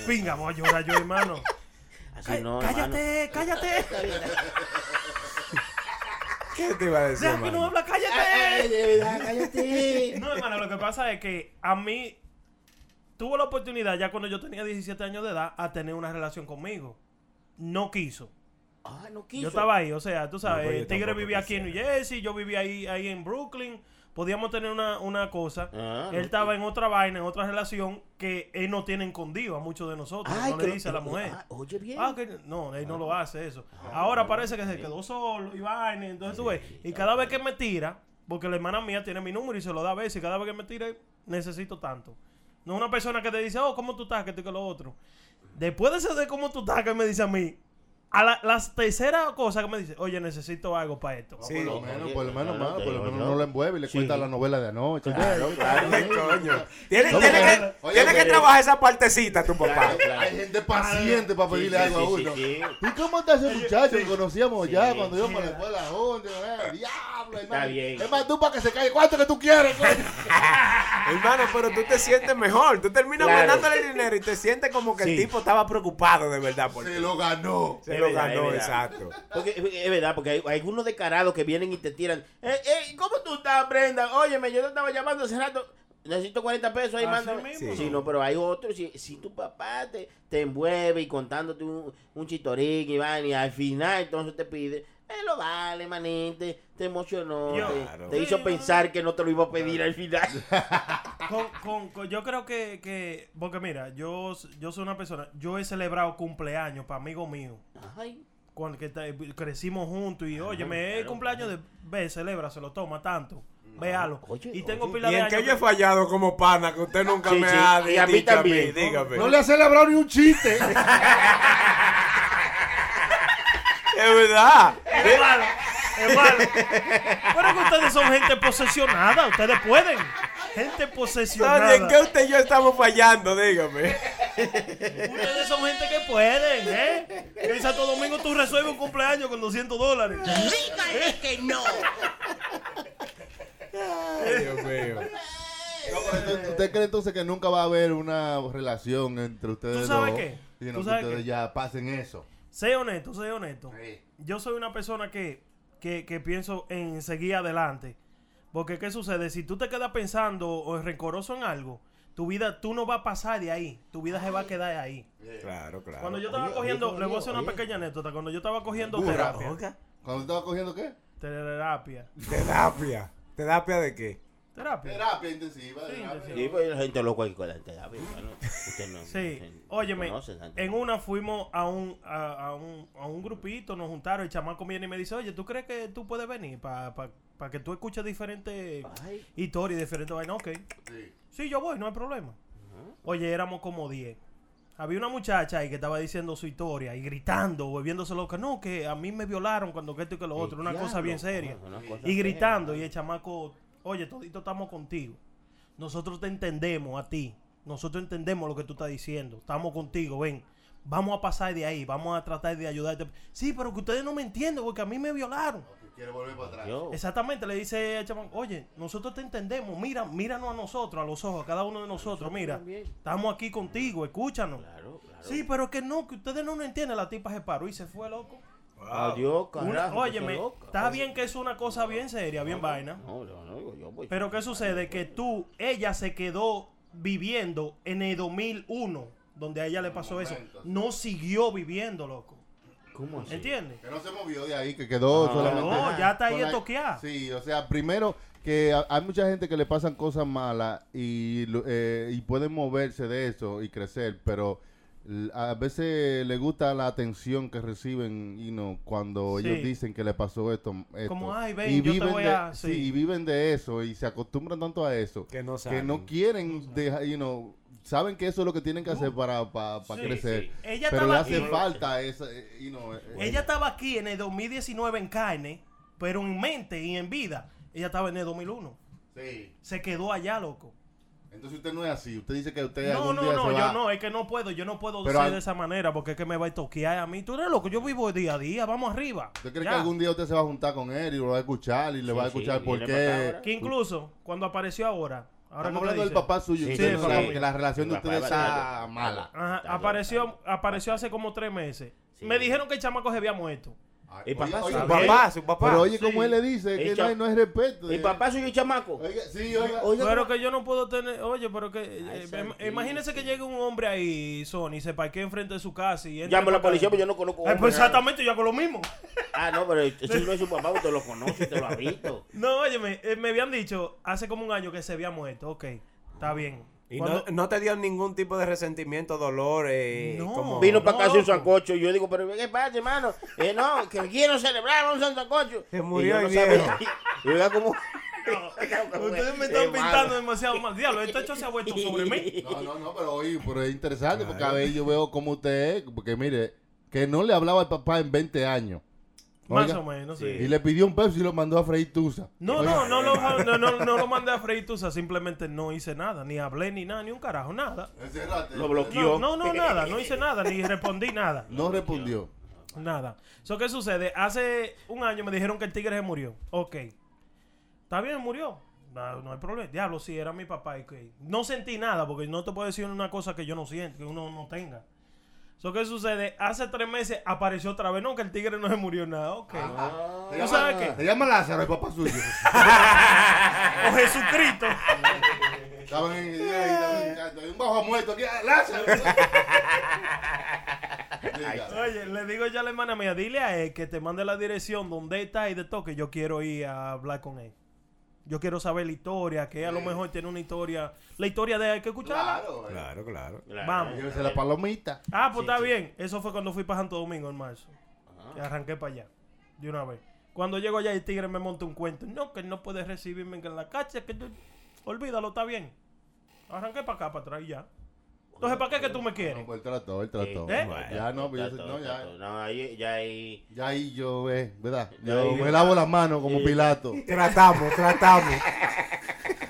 Pinga, voy a llorar yo, hermano. Así no, cállate, cállate. ¿Qué te iba a decir, Deja que no hermano? habla, hermano. cállate. cállate. No, hermano, lo que pasa es que a mí tuvo la oportunidad ya cuando yo tenía 17 años de edad a tener una relación conmigo. No quiso. Ah, no quiso. Yo estaba ahí, o sea, tú No, sabes, yo el tigre vivía aquí en New. Jersey, yo vivía ahí, ahí en Brooklyn. Podíamos tener una, una cosa. Ah, él estaba en otra vaina, en otra relación que él no tiene escondido a muchos de nosotros. Ay, no le dice a la mujer. ah, oye bien. Ah, que no, él no lo hace eso. Ahora parece que se quedó solo y vaina. Entonces tú ves. Y cada vez que me tira, porque la hermana mía tiene mi número y se lo da a veces, y cada vez que me tira, necesito tanto. No es una persona que te dice, oh, ¿cómo tú estás? Que esto y que lo otro. Después de saber cómo tú estás, que me dice a mí, A la, la tercera cosa que me dice, oye, necesito algo para esto. Por lo menos, por lo menos, claro, mano, por lo menos yo. no lo envuelve y le Sí. cuenta la novela de anoche. Claro, claro. Coño. Tiene, No, tiene que, oye, tiene que trabajar esa partecita tu papá. Claro, claro. Hay gente paciente para Sí, pedirle sí, algo a sí, uno. sí, sí. ¿Y cómo está ese muchacho que conocíamos ya Sí. cuando íbamos a la escuela juntos? Eh, Diablo, Está hermano. bien. Es más, tú para que se calle. ¿Cuánto que tú quieres? coño? Hermano, pero tú te sientes mejor. Tú terminas mandándole el dinero y te sientes como que Sí. el tipo estaba preocupado de verdad por Se ti. lo ganó. Se Es lo verdad, ganó, es exacto. Porque es- verdad, porque hay, hay algunos descarados que vienen y te tiran. Eh, eh, ¿Cómo tú estás, Brenda? Óyeme, yo te estaba llamando hace rato. Necesito 40 pesos ahí, mándame. mismo. Sí, no, pero hay otros. Si, si tu papá te, te envuelve y contándote un, un chitorín y van y al final entonces te pide, eh, lo vale, manete, te emocionó, Yo- te, Claro. te Sí, hizo pensar que no te lo iba a pedir al final. Con, con- con- yo creo que, que, porque mira, yo, yo soy una persona, yo he celebrado cumpleaños para amigos míos. Ay, Cuando que te- crecimos juntos y, oye, me claro, cumpleaños de, ve, celebra, se lo toma tanto. Véalo. Oye, y tengo oye. pila Y de en que años. yo he fallado como pana, que usted nunca Sí, me sí, ha y a mí dicho también. dígame. No le ha celebrado ni un chiste. Es verdad. Hermano, hermano. Pero que ustedes son gente posesionada, ustedes pueden. Gente posesionada. ¿En qué usted y yo estamos fallando? Dígame. Ustedes son gente que pueden, ¿eh? En Santo Domingo tú resuelves un cumpleaños con 200 dólares. Dígale que no. Ay, Dios mío. ¿Usted cree entonces que nunca va a haber una relación entre ustedes ¿Tú sabes dos? qué? Y no, ¿Tú que sabes ustedes qué? ya pasen eso. Sé honesto, sé honesto. Sí. Yo soy una persona que, que, que pienso en seguir adelante. Porque, ¿qué sucede? Si tú te quedas pensando o rencoroso en algo, tu vida, tú no vas a pasar de ahí. Tu vida se va a quedar ahí. Claro, claro. Cuando yo estaba Oye, cogiendo, oye, le voy a hacer una oye. pequeña anécdota. Cuando yo estaba cogiendo terapia. ¿Cuando estaba cogiendo qué? Terapia. Terapia. ¿Terapia de qué? Terapia. Terapia intensiva. Sí, terapia. Sí, pues la gente loco aquí con la terapia, hermano. Usted no. Sí, no óyeme, en una fuimos a un, a, a un, a un grupito, nos juntaron, el chamaco viene y me dice, oye, ¿tú crees que tú puedes venir para que tú escuches diferentes Ay. historias, diferentes vainas? Ok. Sí. Sí, yo voy, no hay problema. Oye, éramos como 10. Había una muchacha ahí que estaba diciendo su historia y gritando, volviéndose loca. No, que a mí me violaron cuando que esto y que lo otro. Una cosa bien seria. Una cosa Y gritando. Y el chamaco, oye, todito estamos contigo. Nosotros te entendemos a ti. Nosotros entendemos lo que tú estás diciendo. Estamos contigo, ven. Vamos a pasar de ahí. Vamos a tratar de ayudarte. Sí, pero que ustedes no me entienden porque a mí me violaron. Quiere volver para atrás. Yo. Exactamente, le dice el chamaco, oye, nosotros te entendemos, mira, míranos a nosotros, a los ojos, a cada uno de nosotros, mira, también. estamos aquí contigo, escúchanos. Claro, claro. Sí, pero que no, que ustedes no lo entienden, la tipa se paró y se fue, loco. Adiós, Una- carajo. óyeme, qué loca. está bien que es una cosa bien seria, bien vaina, No, no, no, digo yo, pero ¿qué sucede? Que tú, ella se quedó viviendo en el 2001, donde a ella le pasó eso, sí. no siguió viviendo, loco, ¿Cómo así? ¿entiendes? Que no se movió de ahí, que quedó Ah, solamente. no, ya está ahí la- estoqueada. Sí, o sea, primero que a- hay mucha gente que le pasan cosas malas y, lo- eh, y pueden moverse de eso y crecer, pero a veces le gusta la atención que reciben you know, cuando Sí. ellos dicen que le pasó esto. esto. Como, "Ay, ven, y yo te viven voy de, a-" sí, sí. y viven de eso y se acostumbran tanto a eso Que no que saben. no quieren dejar, you know, saben que eso es lo que tienen que hacer para, para, para Sí, crecer. sí. Ella Pero le estaba hace aquí. falta esa, eh, you know, eh, Ella estaba aquí en el 2019 en carne, pero en mente y en vida, ella estaba en el 2001. Sí. Se quedó allá, loco. Entonces usted no es así. Usted dice que usted No, algún no, día no, se yo va. no, es que no puedo, yo no puedo Pero ser al- de esa manera porque es que me va a toquear a mí. Tú eres loco, yo vivo día a día, vamos arriba. ¿Usted cree Ya. que algún día usted se va a juntar con él y lo va a escuchar y le Sí, va a sí, escuchar por qué? Que incluso cuando apareció ahora, ahora Estamos hablando del dice, papá suyo. Sí, usted sí, no papá sabe mío. que la relación de papá ustedes está mala. Ajá, Está apareció, apareció hace como tres meses. Sí. Me dijeron que el chamaco se había muerto. Ay, El papá oye. Su papá, su papá. Pero oye, Sí. como él le dice, El que no hay, no hay respeto. Eh. papá soy un chamaco. Oiga, sí, oiga. Oiga, Pero ¿cómo? que yo no puedo tener, oye, pero que eh, Ay, eh, imagínese que llegue un hombre ahí, Sony, se parquee enfrente de su casa y Llamo a la policía, pero yo no conozco. Hombre, pues exactamente, yo hago lo mismo. Ah, no, pero si no es su papá, usted lo conoce, usted lo ha visto. No, oye, me, eh, me habían dicho hace como un año que se había muerto. Ok, está bien. Y Cuando- no, no te dio ningún tipo de resentimiento, dolor, eh, No. como... Vino para no, acá sin sancocho. Y yo digo, pero ¿qué pasa, hermano? Eh, no, que quiero celebrar un sancocho. Se murió Y yo el no. Y como. Ustedes me están pintando demasiado mal. Diablo, este hecho se ha vuelto sobre mí. No, no, no, pero oye, pero es interesante porque a ver, yo veo cómo usted es, porque mire, que no le hablaba al papá en 20 años. Más Oiga, o menos, sí. Y le pidió un peso y lo mandó a freír tusa. No, Oiga. no, no lo, no, no, no lo mandé a freír tusa, simplemente no hice nada, ni hablé ni nada, ni un carajo, nada. Lo bloqueó. No, no, no, nada, no hice nada, ni respondí nada. No respondió. Nada. So, ¿Qué sucede? Hace un año me dijeron que el tigre se murió. Ok. Está bien, murió. No, no hay problema. Diablo, sí, era mi papá. y que- No sentí nada, porque no te puedo decir una cosa que yo no siento, que uno no tenga. So, ¿Qué sucede? Hace tres meses apareció otra vez. No, que el tigre no se murió nada. Ok. Se ¿Tú llama- sabes qué? Se llama Lázaro, el papá suyo. O Jesucristo. Estaban en, un bajo muerto aquí. ¡ah, Lázaro. Oye, le digo ya a la hermana mía, dile a él que te mande la dirección donde está y de todo, que yo quiero ir a hablar con él. Yo quiero saber la historia, que a lo mejor tiene una historia. La historia de hay que escucharla. Claro, eh. Claro, claro. Vamos. Llévese la palomita. Ah, pues está bien. Eso fue cuando fui para Santo Domingo en marzo. Que arranqué para allá. De una vez. Cuando llego allá, el tigre me monta un cuento. No, que no puede recibirme en la cacha. Que yo- Olvídalo, está bien. Arranqué para acá, para atrás y ya. Entonces, ¿para qué que tú me quieres? No, pues él trató, él trató. ¿Eh? Ya no, pues Tato, no, ya. No, ahí, ya ahí. ya ahí yo, eh, ¿verdad? Ya Yo ahí- me lavo las manos como Sí. Pilato. Tratamos, tratamos.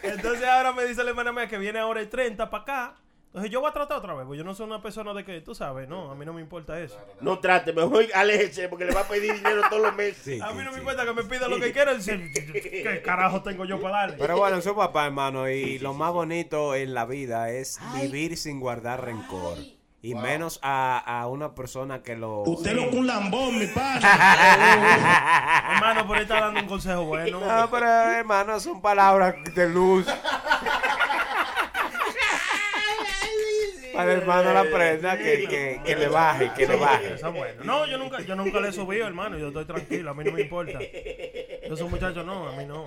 Entonces ahora me dice la hermana mía que viene ahora el 30 para acá. Entonces yo voy a tratar otra vez, porque yo no soy una persona de que, tú sabes, no, a mí no me importa eso. No trate, mejor aléjese porque le va a pedir dinero todos los meses. A mí no me importa que me pida lo que quiera. decir, ¿Qué carajo tengo yo para darle? Pero bueno, su papá, hermano, y lo más bonito en la vida es vivir sin guardar rencor. Y menos a, a una persona que lo... Usted lo con un lambón, mi padre. Hermano, por ahí está dando un consejo bueno. No, pero hermano, son palabras de luz. El hermano la prenda que, que, que le baje, que le baje. Esa es buena. No, yo nunca, yo nunca le he subido, hermano. Yo estoy tranquilo, a mí no me importa. Yo soy un muchacho, no, a mí no.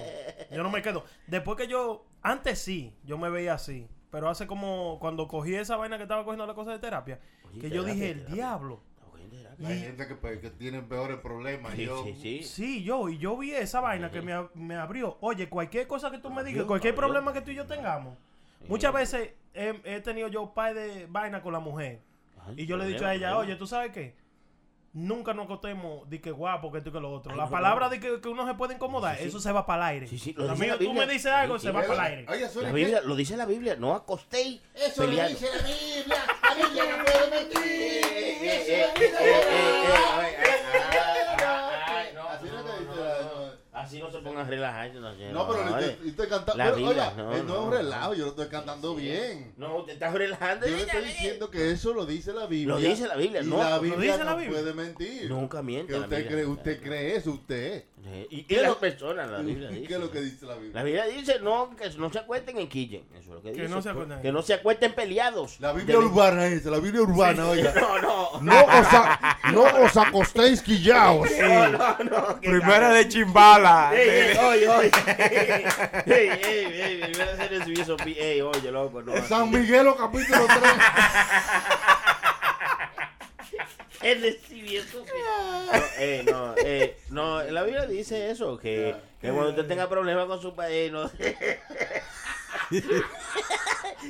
Yo no me quedo. Después que yo, antes sí, yo me veía así. Pero hace como cuando cogí esa vaina que estaba cogiendo la cosa de terapia, que yo terapia, dije, el terapia. diablo. Hay gente que, pues, que tiene peores problemas. Sí, yo, sí, sí. Sí, yo, y yo vi esa vaina que me, me abrió. Oye, cualquier cosa que tú me digas, abrió, cualquier abrió. problema que tú y yo tengamos. Muchas veces he, he tenido yo par de vaina con la mujer. Ay, Y yo le he dicho a ella, oye, ¿tú sabes qué? Nunca nos acostemos de que guapo, que esto y que lo otro. Ay, la no, palabra no. de que, que uno se puede incomodar, eso se va para el aire. Sí, sí, lo A dice mí, la tú me dices algo, Sí, se va para el aire. Oye, La Biblia, lo dice la Biblia, no acostéis Eso lo peleando. dice la Biblia. La Biblia no puede mentir. Eso eh, lo dice eh, la eh, Biblia. Así no se pongan a relajar. No, No, pero vale. estoy, estoy cantando. Pero, oiga, no, no, es no. un relajo, yo lo estoy cantando bien. No, te estás relajando. Yo le estoy diciendo que eso lo dice la Biblia. Lo dice la Biblia, y no, la lo dice no la Biblia. puede mentir. Nunca miente Que la usted Biblia. cree, usted cree eso, usted. Y, ¿Qué las lo- personas, la Biblia ¿Qué es lo que dice la Biblia? La Biblia dice no, que no se acuesten en quillen. Eso es lo que Que dice. no se acuesten. Que no se acuesten peleados. La Biblia De- urbana es, la Biblia urbana, oiga. No, no. No os, a- no os acostéis quillaos. No, no, no. que Primera de chimbala. Ey, ey, oye, oye. Ey, ey, ey, de eso. Ey, oye, loco, no. San Miguelo capítulo 3. Él recibió eso. No, eh, no, eh, no, la Biblia dice eso, que, que cuando usted tenga problemas con su país, no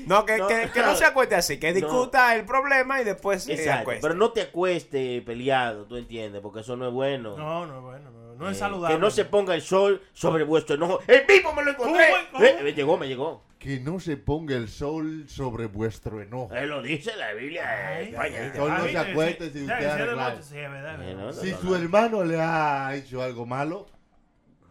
No, que no, No, que, que no se acueste así, que no. discuta el problema y después se Exacto, acueste. pero no te acueste peleado, tú entiendes, porque eso no es bueno. No, no es bueno, no, no es Eh, saludable. Que no se ponga el sol sobre vuestro enojo. ¡El mismo me lo encontré! ¿Cómo, cómo? Eh, me llegó, me llegó. Que no se ponga el sol sobre vuestro enojo. Él lo dice la Biblia. Ay, eh, vaya. sol no se acueste si usted Eh, su no. hermano le ha hecho algo malo,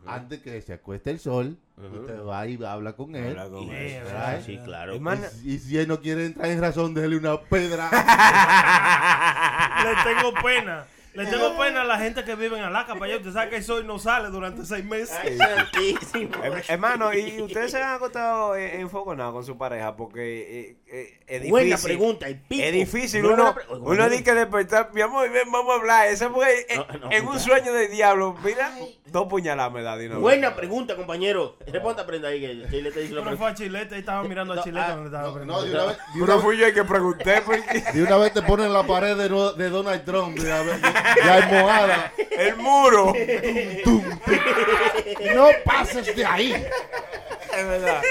antes que se acueste el sol, usted va y habla con él. Habla con Y- él. Sí, claro. Y si él no quiere entrar en razón, déjele una pedra. Le tengo pena. Le tengo pena a la gente que vive en Alaska para allá. Usted sabe que el sol no sale durante seis meses. Ay, santísimo. Her- Hermano, ¿y ustedes se han acostado en, en fogonado con su pareja? Porque eh, eh, es difícil. Buena pregunta, el pico. Es difícil, No, uno, no, uno dice que despertar, mi amor, ven, vamos a hablar. Ese fue eh, No, no, en un sueño de diablo. Mira, dos puñaladas me da. Buena pregunta, compañero. Responda, prenda ahí que Chile te dice lo Uno fue a Chilete y estaba mirando a Chilete ah, donde estaba No, de una vez, de una Uno vez- fui yo el que pregunté. Porque de una vez te ponen en la pared de Donald Trump. De, a ver, ya hay mojada. el muro. No pases de ahí. Es verdad.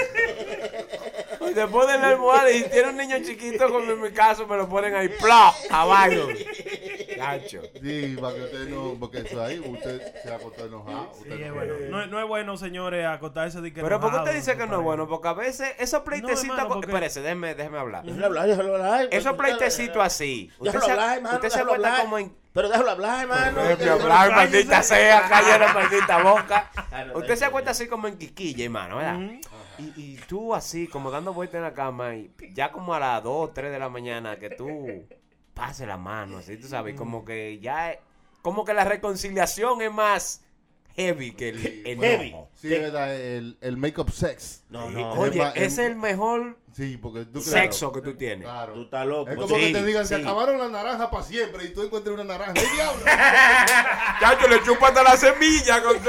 Se ponen la almohada y tiene un niño chiquito como en mi caso, me lo ponen ahí, ¡plop! Abajo. Gacho. Sí, para que usted no, porque eso ahí, usted se acostó enojado. Sí, usted es no- bueno. No, es- no es bueno, señores, acostarse de que Pero ¿por qué usted dice que no es bueno? Porque a veces esos pleitecitos... con- porque- Espérese, déjeme, déjeme hablar. Déjalo hablar, déjalo hablar. Esos pleitecitos así. Usted Déjalo se, hablar, hermano. usted se acuesta como en... Pero déjalo hablar, hermano. Déjeme hablar, maldita sea, calla la maldita boca. Ah, Usted se acuesta así como en quiquilla, hermano, ¿verdad? Y, y tú así, como dando vueltas en la cama, y ya como a las 2, 3 de la mañana, que tú pases la mano, así, tú sabes, como que ya, como que la reconciliación es más heavy que el enojo. Heavy. Sí, es verdad, el, el make-up sex. No, no. Oye, Es más, es es- el mejor Sí, porque tú sexo que tú tienes. Claro. Tú estás loco. Es como Sí, que te digan, se acabaron las naranjas para siempre y tú encuentras una naranja. ¡Ay, diablo! Chacho, le chupa hasta la semilla. Con...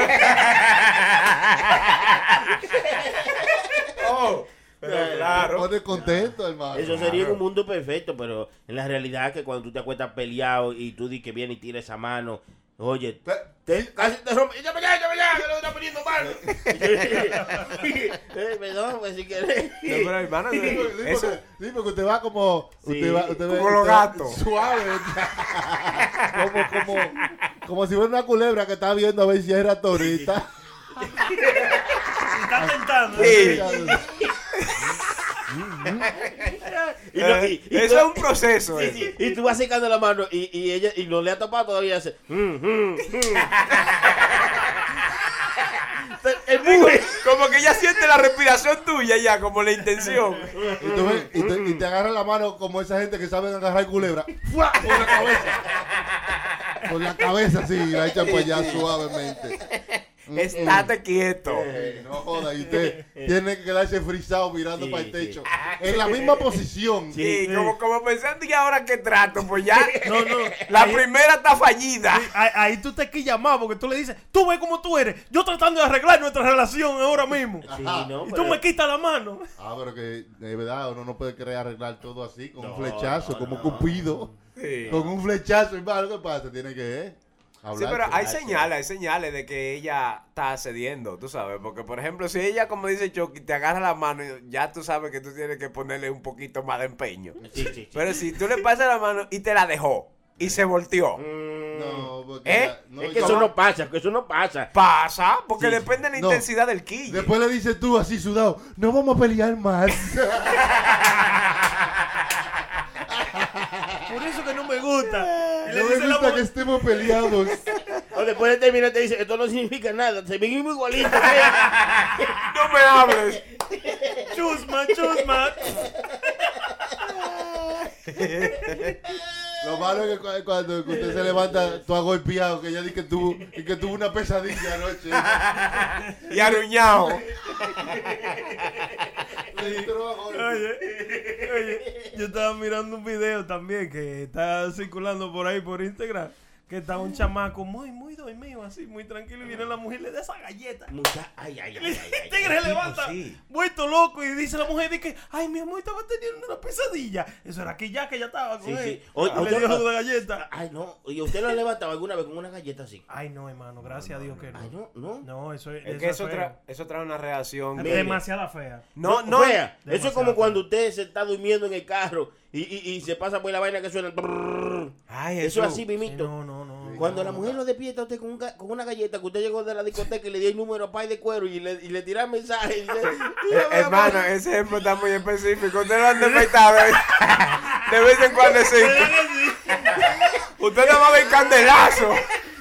oh, pero claro. pones contento, hermano. Eso sería en un mundo perfecto, pero en la realidad es que cuando tú te acuestas peleado y tú dices que viene y tira esa mano, oye, Te- te, casi te rompe. ¡Ya ya para allá! ¡Que lo está poniendo mal! eh, perdón, pues si quieres. No, pero hermano, Sí, porque, eso, sí, porque usted va como. Sí, usted va, usted ve- como los gatos. Suave. como, como, como si fuera una culebra que está viendo a ver si es ratonita. Está tentando. Sí. Y no- eh, y- y eso tú- es un proceso. Sí, sí, Y tú vas secando la mano y, y ella y no le ha tapado todavía hace. mm, mm, mm. Como que ya siente la respiración tuya ya, como la intención. Y, tú ves- y te, y te agarra la mano como esa gente que sabe agarrar culebra. ¡Fua! Por la cabeza. Por la cabeza, sí, la echan para allá suavemente. Estate quieto. Eh, no joda, y usted tiene que quedarse frisado mirando Sí, para el sí. techo. En la misma posición. Sí, como, como pensando, ¿y ahora qué trato? Pues ya, No, no. la Ahí- primera está fallida. Ahí, ahí tú te quillas más porque tú le dices, tú ves como tú eres. Yo tratando de arreglar nuestra relación ahora mismo. Sí, no, Y tú pero- me quitas la mano. Ah, pero que de verdad uno no puede querer arreglar todo así con No, un flechazo, no, como no. Cupido. Sí. Con un flechazo, hermano, ¿qué pasa? Tiene que eh. Sí, pero hay señales, hay señales de que ella está cediendo, tú sabes, porque por ejemplo, si ella, como dice Chucky, te agarra la mano, ya tú sabes que tú tienes que ponerle un poquito más de empeño. Sí, sí, sí. Pero si tú le pasas la mano y te la dejó y se volteó, No, porque ¿Eh? ya- no, es que eso no pasa, que eso no pasa. pasa, porque Sí, depende de la No. intensidad del quille. Después le dices tú así sudado, no vamos a pelear más. Por eso que no me gusta. No me la gusta que estemos peleados. O después de terminar te dice, esto no significa nada, se ven igualitos. No me hables. Chusma, chusma. Lo malo es que cu- cuando usted se levanta, tú has golpeado, que ella dice que tuvo, y que tuvo una pesadilla anoche. Y arruñado. Le entró a golpe. Oye, oye, yo estaba mirando un video también que está circulando por ahí por Instagram. Que está un chamaco muy, muy dormido, así, muy tranquilo. Y viene la mujer y le da esa galleta. Mucha, ay, ay, ay, ay, ay, El tigre se ay. levanta, sí. vuelto loco, y dice la mujer, dice, ay, mi amor estaba teniendo una pesadilla. Eso era que ya, que ya estaba con Sí, él. sí. Le dio la galleta. Ay, no. ¿Y usted lo ha levantado alguna vez con una galleta así? Ay, no, hermano, gracias a Dios que no. Ay, no, no. No, eso es, Es eso que eso, feo. tra- eso trae una reacción. Demasiada fea. No, no. Fea. Eso es como feo. cuando usted se está durmiendo en el carro y, y, y se pasa por la vaina que suena. brrrr. Ay, Eso es así, Sí, mimito. no, no, no. Cuando la mujer lo despierta a usted con, un ga- con una galleta que usted llegó de la discoteca y le dio el número a pay de cuero y le, y le tira mensaje. Y le, hermano, ese ejemplo está muy específico. Usted lo han despertado de, de vez en cuando sí. Usted no va a ver candelazo.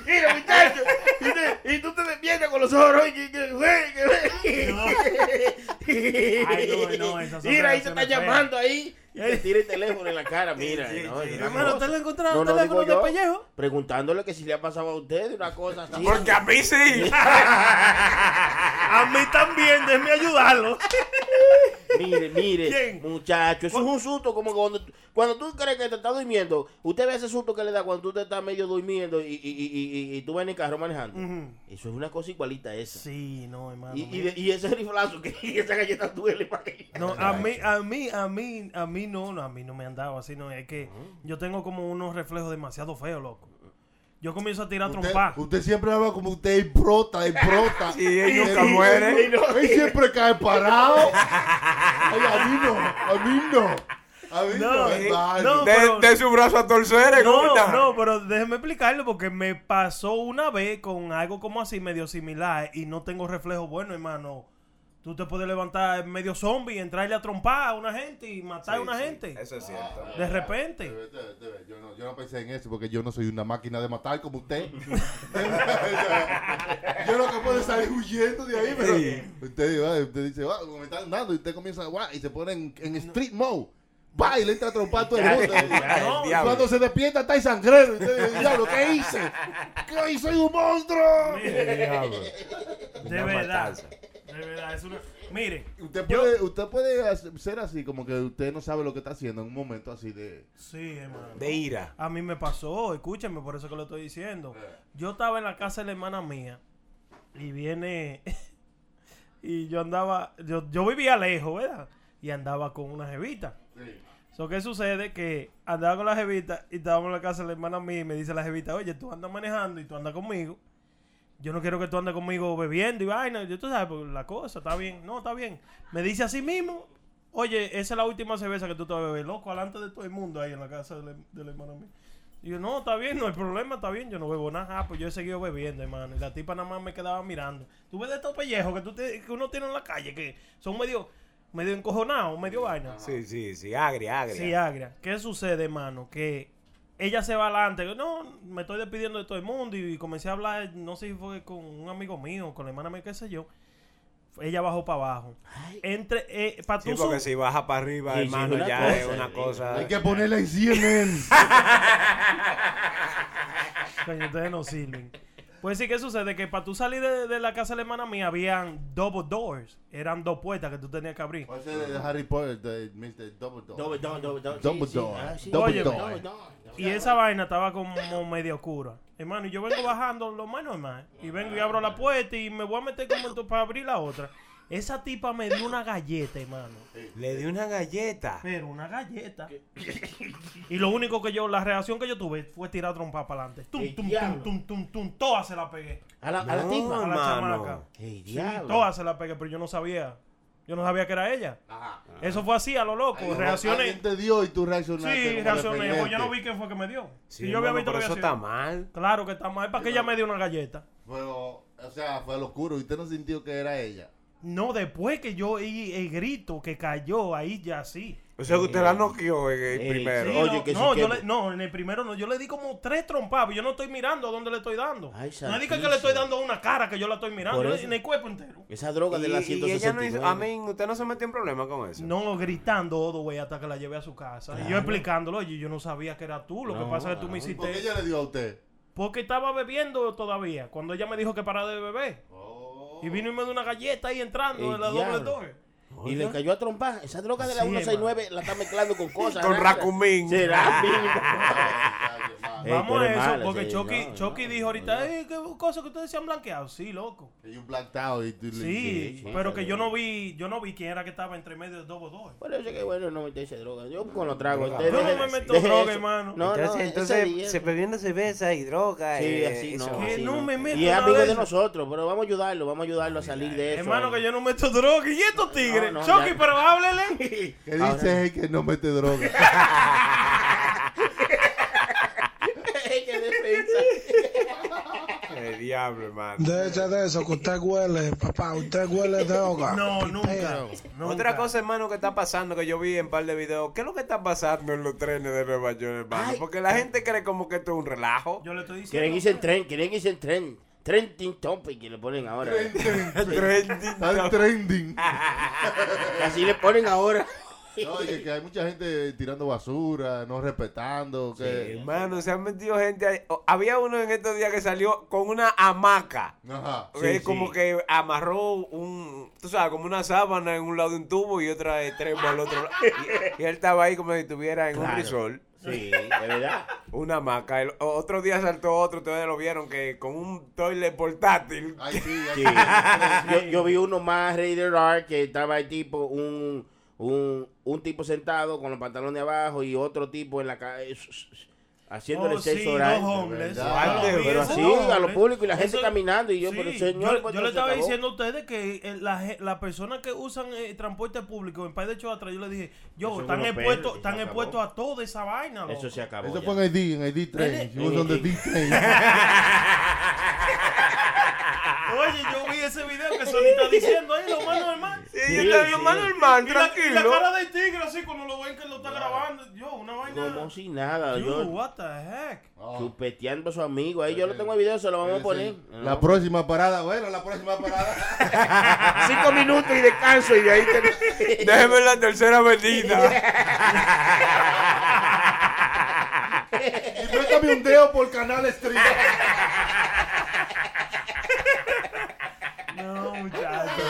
Mira, muchacho. Y, te- y tú te despiertas con los ojos rojos y que, que, güey, que, güey. Ay, no, no, esas son Mira, ahí se está feas. llamando ahí. Te tira el teléfono en la cara, mira. no, es una Hermano. ¿usted le encontraron No, un no, teléfono digo de yo, pellejo? Preguntándole que si le ha pasado a usted una cosa así. Porque a mí sí. A mí también, déjeme ayudarlo. Mire, mire, ¿Quién? muchacho, eso es un susto como cuando, cuando tú crees que te estás durmiendo. Usted ve ese susto que le da cuando tú te estás medio durmiendo y, y, y, y, y tú vas en el carro manejando. Eso es una cosa igualita a esa. Sí, no, hermano. Y, y, mira. de- y ese riflazo que y esa galleta duele para que- No, a mí, a mí, a mí, a mí no, no, a mí no me han dado así, no, es que yo tengo como unos reflejos demasiado feos, loco. yo comienzo a tirar Usted, trompa. usted siempre habla como usted es prota, es prota. Sí, él Y nunca él- muere. Él, él siempre cae parado. Ay, a mí no, a mí no. A mí no, No, hermano. no, De, pero- de su brazo a torcer, en No, una. no, pero déjeme explicarlo porque me pasó una vez con algo como así medio similar y no tengo reflejo bueno, hermano. Tú te puedes levantar medio zombie, entrarle a trompar a una gente y matar a una Sí, sí, gente. Eso es cierto. De repente. Debe, debe, debe. Yo no, yo no pensé en eso porque yo no soy una máquina de matar como usted. yo lo que puedo es salir huyendo de ahí, pero Sí. usted, va, usted dice, va, me están dando y usted comienza va, y se pone en, en street mode. Va y le entra a trompar a todo el mundo. Ya, el. Cuando se despierta está en sangrero. Y usted dice, diablo, ¿qué hice? ¿Qué hice? ¡Soy un monstruo! De verdad. matanza. Es una... Mire, Usted yo- puede, usted puede ser así, como que usted no sabe lo que está haciendo en un momento así de... Sí, hermano. De ira. A mí me pasó, escúchame, por eso que lo estoy diciendo. Yo estaba en la casa de la hermana mía y viene y yo andaba, yo, yo vivía lejos, ¿verdad? Y andaba con una jevita. So, ¿Qué sucede? Que andaba con la jevita y estábamos en la casa de la hermana mía y me dice la jevita, oye, tú andas manejando y tú andas conmigo. Yo no quiero que tú andes conmigo bebiendo y vaina. Yo, tú sabes, pues, la cosa, está bien. No, está bien. Me dice así mismo, oye, esa es la última cerveza que tú te vas a beber, loco, delante de todo el mundo ahí en la casa de la, de la hermana mía. Y yo, no, está bien, no hay problema, está bien, yo no bebo nada. Ah, pues yo he seguido bebiendo, hermano. Y la tipa nada más me quedaba mirando. Tú ves de estos pellejos que, tú te- que uno tiene en la calle, que son medio, medio encojonados, medio vaina. Sí, sí, sí. Agria, agria. Sí, agria. ¿Qué sucede, hermano? Que ella se va adelante. No, me estoy despidiendo de todo el mundo y comencé a hablar, no sé si fue con un amigo mío, con la hermana mía, qué sé yo. Ella bajó para abajo. Entre, eh, para Sí, tú porque si baja para arriba, Sí, hermano, ya cosa, es una cosa. Hay que ponerla en CNN. Coño, ustedes no sirven. Pues sí, ¿qué sucede? Que para tú salir de, de la casa de la hermana mía habían double doors. Eran dos puertas que tú tenías que abrir. Ese de Harry Potter, de Mr. Double down, double down. Dumbledore. Ah, sí. Dumbledore. Óyeme. Y esa vaina estaba como medio oscura. Hermano, y yo vengo bajando lo más normal. Y vengo y abro la puerta y me voy a meter como para abrir la otra. Esa tipa me dio una galleta, hermano. Le di una galleta. Pero una galleta. Y lo único que yo, la reacción que yo tuve fue tirar trompa para adelante. Tum, ¡El tum, tum, tum, tum, tum. Todas se la pegué. A la, a la No, tipa. A la Hermano. chamaca. Sí, todas se la pegué, pero yo no sabía. Yo no sabía que era ella. Eso fue así, a lo loco. Alguien Reaccioné. te dio y tú reaccionaste. Sí, reaccioné. Pues yo no vi quién fue que me dio. Sí, si yo había visto pero que eso está mal. Claro que está mal. ¿Para que ella me dio una galleta? Pero, o sea, fue locuro. Y usted no sintió que era ella. No, después que yo oí el grito que cayó, ahí ya sí. O sea, que usted la noqueó en el Ey, primero. Sí, Oye, no, que no, yo que- le- no, en el primero no, yo le di como tres trompadas, yo no estoy mirando a dónde le estoy dando. Ay, no es que le estoy dando una cara que yo la estoy mirando, en el cuerpo entero. Esa droga de Y, la y ella no 169. hizo, a mí, usted no se metió en problemas con eso. No, gritando todo, güey, hasta que la llevé a su casa. Y yo explicándolo, oye, yo no sabía que era tú, lo que pasa es que tú me no. ¿Por hiciste... qué ella le dio a usted? Porque estaba bebiendo todavía, cuando ella me dijo que parara de beber. Oh. Y vino y me dio una galleta ahí entrando en la doble door. Y le cayó a trompar. Esa droga de la Sí, 169 la está mezclando con cosas. Con. Racumín. Será Ey, Vamos a eso, mala, porque sí, Chucky, no, Chucky no, dijo ahorita, no. "Ey, qué cosa que ustedes se han blanqueado. Sí, loco. Y un blacked out y tú le- Sí, sí, pero sí, que sí. yo no vi, yo no vi quién era que estaba entre medio de dos o dos. Por eso que bueno no meterse droga. Yo con los tragos. Yo no me meto droga, eso. hermano. No, entonces, no, entonces se bebiendo cerveza y droga. Sí, eh, así no. Que así no me meto Y es amigo de nosotros, pero vamos a ayudarlo, vamos a ayudarlo a salir de eso. Hermano, que yo no meto droga. ¿Y estos tigres? Chucky, pero háblele. ¿Qué dice que no mete droga? Qué defensa. El diablo, hermano. Déjese de eso, que usted huele, papá, usted huele droga. No, nunca. Otra cosa, hermano, que está pasando, que yo vi en un par de videos, ¿qué es lo que está pasando en los trenes de Nueva York, hermano? Ay. Porque la gente cree como que esto es un relajo. Yo le estoy diciendo. Quieren irse en tren, quieren irse en tren. Trending topic que le ponen ahora. Trending Está trending. Así le ponen ahora. Oye, que hay mucha gente tirando basura, no respetando. Que... Hermano, se han metido gente ahí. Había uno en estos días que salió con una hamaca. Ajá. que Sí, como sí. que amarró un, tú sabes, como una sábana en un lado de un tubo y otra extremo al otro lado. Y, y él estaba ahí como si estuviera en un resort. Sí, de verdad. Una hamaca. El- otro día saltó otro, ustedes lo vieron, que con un toilet portátil. Ay, sí, Sí. ay, Yo, yo vi uno más Raider Art que estaba el tipo, un, un, un tipo sentado con los pantalones abajo y otro tipo en la calle haciéndole Oh, sexo sí, oral. vi, Pero así, dos a lo público y la gente Eso- caminando. Y yo, Sí, pero señor, yo, yo le estaba acabó. diciendo a ustedes que eh, la, las personas que usan eh, transporte público en país de hecho atrás, yo le dije, yo, están expuestos, están expuestos a toda esa vaina. loco. Eso se acabó. Eso ya. fue en ID, en ID Train. She was on the D train. Oye, yo vi ese video que Sony está diciendo ahí, lo más normal. Sí, yo te digo, más normal, Y la, y la tranquilo. cara del tigre así cuando lo ven que lo está grabando. Yo, una vaina. Como si nada. Dude, Yo what the heck? chupeteando a su amigo. Ahí yo lo tengo el video, se lo vamos a poner. La próxima parada, bueno, la próxima parada. Cinco minutos y descanso y de ahí te... Déjeme la tercera avenida. y préstame un dedo por Canal Street. No, muchachos.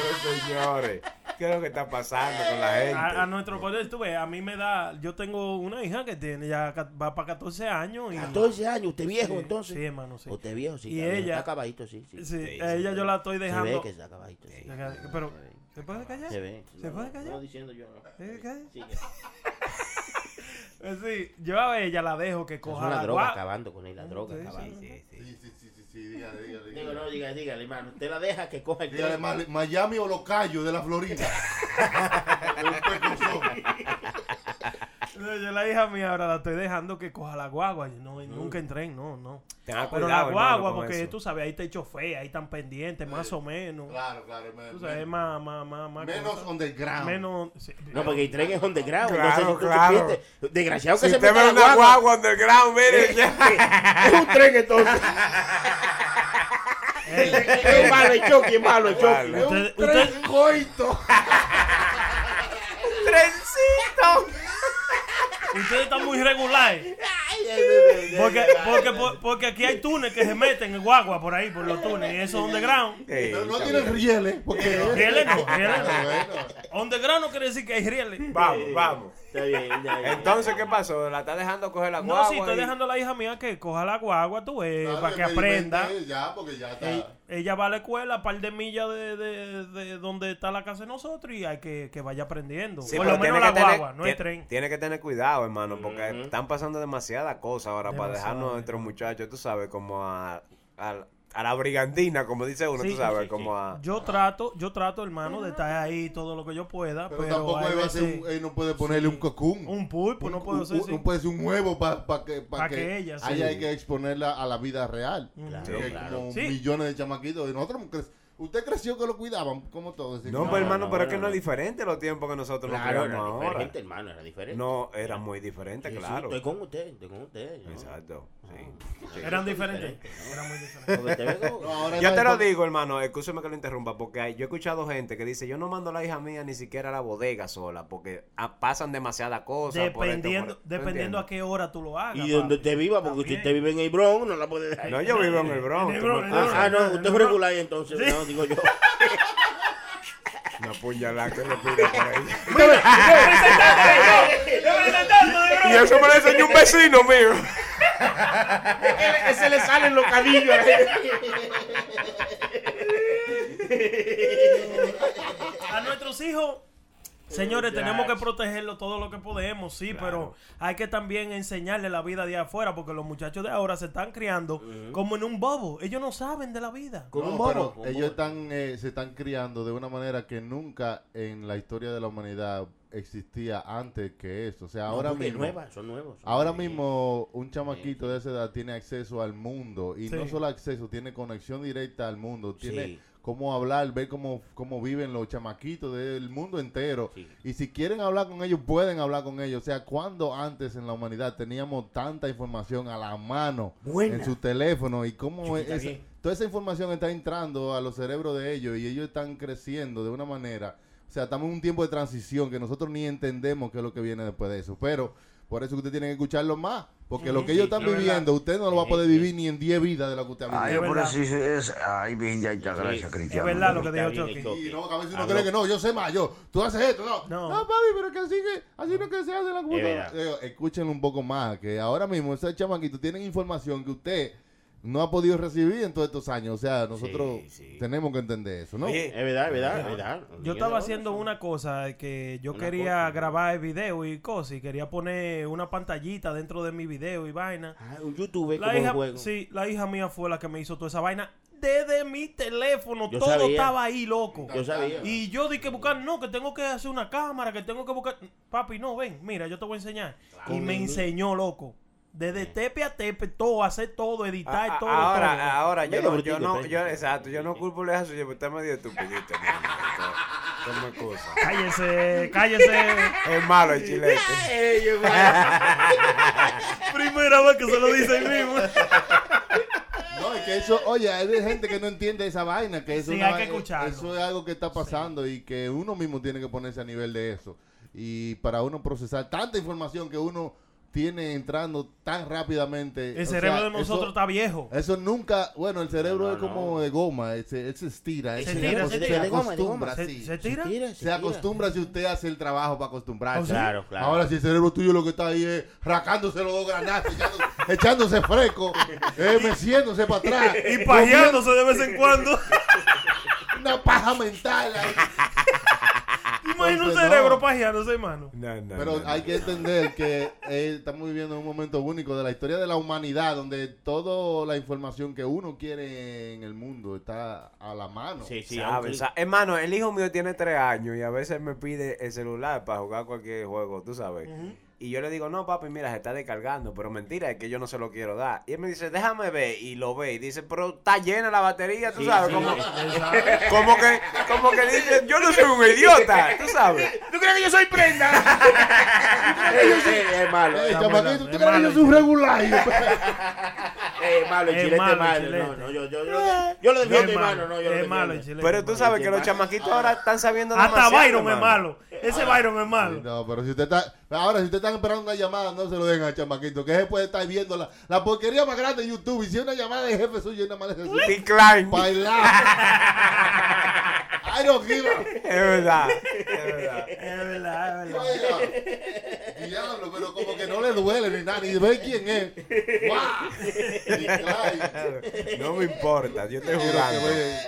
Señores, ¿qué es lo que está pasando con la gente? A, a nuestro colegio, tú ves, a mí me da. Yo tengo una hija que tiene ya va para 14 años. Y, 14 años, usted viejo Sí, entonces. Sí, hermano, sí. Usted viejo, sí. Y ella- Está acabadito, sí. Sí, Sí, a ella yo la estoy Se dejando. ve que está acabadito, sí. Pero, ¿se puede callar? Se ve. ¿Se puede callar? No, diciendo yo, no. ¿Se puede callar? Sí, Eh, Sí, yo a ella la dejo que coja Son la la droga acabando con él, la droga Sí, acabando. Sí, sí, sí, dígale, dígale. Digo, no, dígale, dígale, hermano. Usted la deja que coja el Dígale, tren. Miami o Los Cayos de la Florida. No, Yo la hija mía ahora la estoy dejando que coja la guagua. Yo no, nunca entré, no, no. Tenga Pero cuidado, la guagua, hermano, porque eso. tú sabes, ahí está el chofer, ahí están pendientes, más o menos. Claro, claro. me- Tú sabes, me- más, más, más, más Menos cosa. underground. Menos. sí. No, porque el tren es underground. Claro, entonces, si tú claro. desgraciado que Si se ve la una guagua. guagua underground, mire, es un tren entonces. es malo el choque, es malo el choque. Es un tren coito. ¡Trencito! Ustedes están muy regulares. Porque, porque, por- porque aquí hay túneles que se meten en guagua por ahí, por los túneles. Y eso es underground. No, no tienen rieles. Porque... Rieles no, rieles no. Bueno. Underground no quiere decir que hay rieles. Vamos, vamos. Está bien, ya, ya. Entonces, ¿qué pasó? ¿La está dejando coger la No, guagua? sí, estoy y- dejando a la hija mía que coja la guagua, tú ves, Claro, para que aprenda. Ya, porque ya está. Ella, ella va a la escuela, a par de millas de, de, de donde está la casa de nosotros y hay que, que vaya aprendiendo. Sí, Por lo menos tiene la que tener- guagua, no el tren. Tiene que tener cuidado, hermano, porque están pasando demasiadas cosas ahora para dejarnos entre muchachos, tú sabes, como a, a, a la brigantina, como dice uno, Sí, tú sabes, sí, como sí. a... Yo trato, yo trato, hermano, de estar ahí todo lo que yo pueda, Pero, pero, tampoco hay él, va a hacer veces- un- él no puede ponerle un cocún. un pulpo, no un- así. No puede ser un huevo para que, pa Pa' que, que ella, sí. ahí hay que exponerla a la vida real. Claro, claro. como Sí. millones de chamaquitos. Y nosotros Usted creció que lo cuidaban, como todos. No, pero hermano, no, pero es no, que no, no. es diferente los tiempos que nosotros nos Claro, criamos era ahora. diferente, hermano, era diferente. No, era muy diferente, Sí, sí, claro. estoy con usted, estoy con usted. ¿no? Exacto, sí. Eran diferentes. Eran muy diferentes. Porque te veo- No, ahora Yo te lo digo, hermano, escúcheme que lo interrumpa, porque hay- yo he escuchado gente que dice, yo no mando a la hija mía ni siquiera a la bodega sola, porque ah, pasan demasiadas cosas. por esto, Dependiendo, por- ¿tú dependiendo a qué hora tú lo hagas. Y donde usted viva, porque si También. usted vive en el Bronx, no la puede dejar. No, yo vivo en el Bronx. El Bronx, Bronx. Ah, no, usted es regular entonces, no, digo yo. Una puñalada que le pide por ahí. Y Y eso me lo enseñó un vecino mío. Ese le salen los cadillos. a nuestros hijos. Señores, tenemos que protegerlo todo lo que podemos, sí, pero hay que también enseñarle la vida de afuera, porque los muchachos de ahora se están criando como en un bobo. Ellos no saben de la vida. Como No, un bobo. pero ellos están, eh, se están criando de una manera que nunca en la historia de la humanidad existía antes que esto. O sea, No, ahora mismo, son nuevos. son ahora mismo un chamaquito de esa edad tiene acceso al mundo y Sí. no solo acceso, tiene conexión directa al mundo, tiene Sí. cómo hablar, ver cómo, cómo viven los chamaquitos del mundo entero. Sí. Y si quieren hablar con ellos, pueden hablar con ellos. O sea, cuando antes en la humanidad teníamos tanta información a la mano Buena. en su teléfono y cómo toda esa información está entrando a los cerebros de ellos y ellos están creciendo de una manera. O sea, estamos en un tiempo de transición que nosotros ni entendemos qué es lo que viene después de eso. Pero por eso que usted tiene que escucharlo más. Porque lo que ellos están viviendo, usted no lo va a poder vivir ni en 10 vidas de lo que usted ha Ay, vivido. por verdad. eso es. Ay, bien, ya, ya, gracias, Sí. Cristiano. Es verdad lo que dijo Chucky. Y no, a veces uno cree que no, yo sé más, yo, tú haces esto, no. No. No, papi, pero que así que, así no que se hace la computadora. Escúchenlo un poco más, que ahora mismo esos chamaquitos tienen información que usted no ha podido recibir en todos estos años. O sea, nosotros tenemos que entender eso, ¿no? Es verdad, es verdad, es verdad. Yo estaba haciendo una cosa que yo Una quería cosa. grabar el video y cosas y quería poner una pantallita dentro de mi video y vaina. un YouTube la como hija, juego. Sí, la hija mía fue la que me hizo toda esa vaina. Desde mi teléfono, Yo todo sabía. estaba ahí, loco. Yo sabía. Y yo di que buscar, no, que tengo que hacer una cámara, que tengo que buscar. Papi, no, ven, mira, yo te voy a enseñar. Y me enseñó, loco. Desde tepe a tepe, todo, hacer todo, editar A- a- todo. ahora, todo. ahora, yo no, yo no, yo, exacto, yo no culpo a eso, yo usted es medio estupidito, es cosa. Cállese, cállese. Es malo el chilete. Primera vez que se lo dice el mismo. No, es que eso, oye, hay de gente que no entiende esa vaina, que eso, Sí, una hay que eso es algo que está pasando y que uno mismo tiene que ponerse a nivel de eso. Y para uno procesar tanta información que uno tiene entrando tan rápidamente. El o cerebro sea, de nosotros eso- está viejo. Eso nunca, bueno, el cerebro No, es como de goma, se, él se estira, Se se, tira, se, acostumbra. ¿Se tira? Se acostumbra si usted hace el trabajo para acostumbrarse. ¿Oh, sí? Claro, claro. Ahora si el cerebro tuyo lo que está ahí es racándose los dos granazos, echándose, echándose fresco, eh, meciéndose para atrás. Y pajeándose de vez en cuando. Una paja mental ahí. Imagina un cerebro no. pajeándose, hermano. Pero hay que entender que eh, estamos viviendo un momento único de la historia de la humanidad, donde toda la información que uno quiere en el mundo está a la mano. Sí, sí, ¿Sabes? aunque- Sa- Hermano, el hijo mío tiene tres años y a veces me pide el celular para jugar cualquier juego, tú sabes. Y yo le digo, no, papi, mira, se está descargando. Pero mentira, es que yo no se lo quiero dar. Y él me dice, déjame ver. Y lo ve. Y dice, pero está llena la batería, tú Sí, sabes. sí, como, como que, como que dice, yo no soy un idiota, tú sabes. ¿Tú crees que yo soy prenda? Es malo. Eh, Es ¿tú es crees que malo, yo soy un regular? malo, el Es chilete malo es malo. No, no, yo, yo, yo, yo lo defiendo, Es malo, hermano. No, yo lo es malo el chilete. Pero tú sabes que los chamaquitos ahora están sabiendo Hasta demasiado, Byron es malo. Ese Byron es malo. No, pero si usted está. Ahora, si usted está esperando una llamada, no se lo den al chamaquito. Que él puede estar viendo la, la porquería más grande de YouTube. Y si es una llamada de jefe suyo, nada más Decline. bailar. I don't give a. Es verdad, es verdad. Es verdad, es verdad. Diablo, pero como que no le duele ni nada, ni ve quién es. No me importa, yo. Y entonces,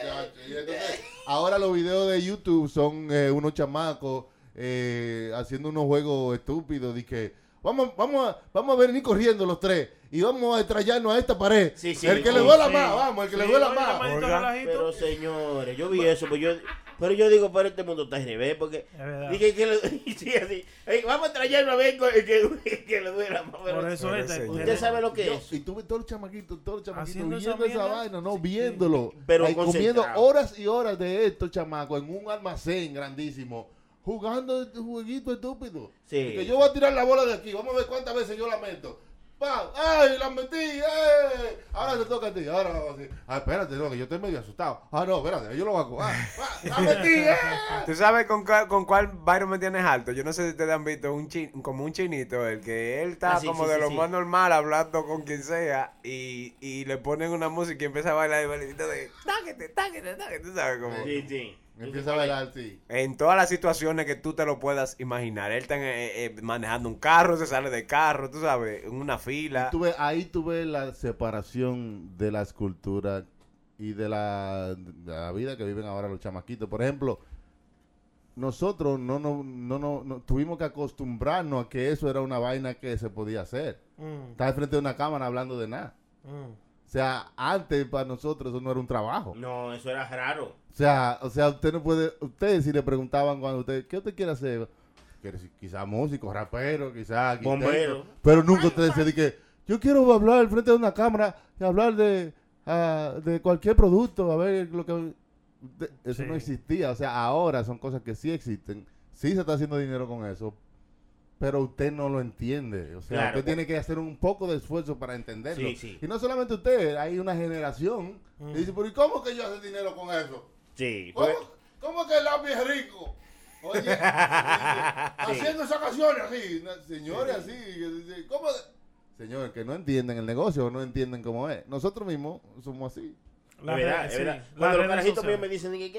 ahora los videos de YouTube son eh, unos chamacos eh, haciendo unos juegos estúpidos de que vamos, vamos, a, vamos a venir corriendo los tres y vamos a estrellarnos a esta pared. Sí, sí, el que sí, le duela sí. más, vamos, el que le duela más. Pero señores, yo vi eso, pero yo, pero yo digo, pero este mundo está al revés, porque dije que le, sí, así, "Ey, vamos a traerlo a ver con el que, el que le duela más. pero- Por eso Pero es. ese- Usted sabe lo que Yo- es. y tuve todos los chamaquitos, todos los chamaquitos viendo esa, vaina, no viéndolo. Pero Ahí comiendo horas y horas de estos chamacos en un almacén grandísimo, jugando este jueguito estúpido. Sí. Y Que yo voy a tirar la bola de aquí, vamos a ver cuántas veces yo la meto. ¡Pam! ¡Ay, la metí! Ahora te toca a ti, ahora vamos a decir. Ah, espérate, no, que yo estoy medio asustado. Ah, no, espérate, yo lo hago. Ah, ah, ¡La metí! ¡Eh! ¿Tú sabes con, cuál- con cuál Byron me tienes alto? Yo no sé si ustedes han visto un chin, como un chinito, el que él está Ah, sí, como sí, de sí, lo sí. más normal hablando con quien sea y, y le ponen una música y empieza a bailar y bailecito de táquete, táquete, táquete, tú sabes como... Sí, sí. Empieza a bailar, sí. En todas las situaciones que tú te lo puedas imaginar. Él está eh, eh, manejando un carro, se sale del carro, tú sabes, en una fila. Ahí tuve la separación de la escultura y de la, de la vida que viven ahora los chamaquitos. Por ejemplo, nosotros no, no, no, no, no- tuvimos que acostumbrarnos a que eso era una vaina que se podía hacer. Mm, Estar frente de una cámara hablando de nada. mm. O sea, antes para nosotros eso no era un trabajo. No, eso era raro. O sea, o sea, usted no puede, ustedes si le preguntaban cuando usted, ¿qué usted quiere hacer? Quiere decir, quizá músico, rapero, quizá arquitecto. Bombero. Pero nunca usted decía de que yo quiero hablar al frente de una cámara y hablar de, ah, de cualquier producto, a ver lo que... de- eso Sí. no existía. O sea, ahora son cosas que sí existen. Sí se está haciendo dinero con eso, pero usted no lo entiende. O sea, Claro. usted tiene que hacer un poco de esfuerzo para entenderlo. Sí, sí. Y no solamente usted, hay una generación Mm. que dice, pero ¿y cómo que yo hago dinero con eso? Sí. ¿Cómo, pues, cómo que el lápiz es rico? Oye, haciendo esas canciones así, señores así, que dice, ¿cómo? de- Señores, que no entienden el negocio, no entienden cómo es. Nosotros mismos somos así. Las verdad, es verdad. Cuando los carajitos míos me dicen que,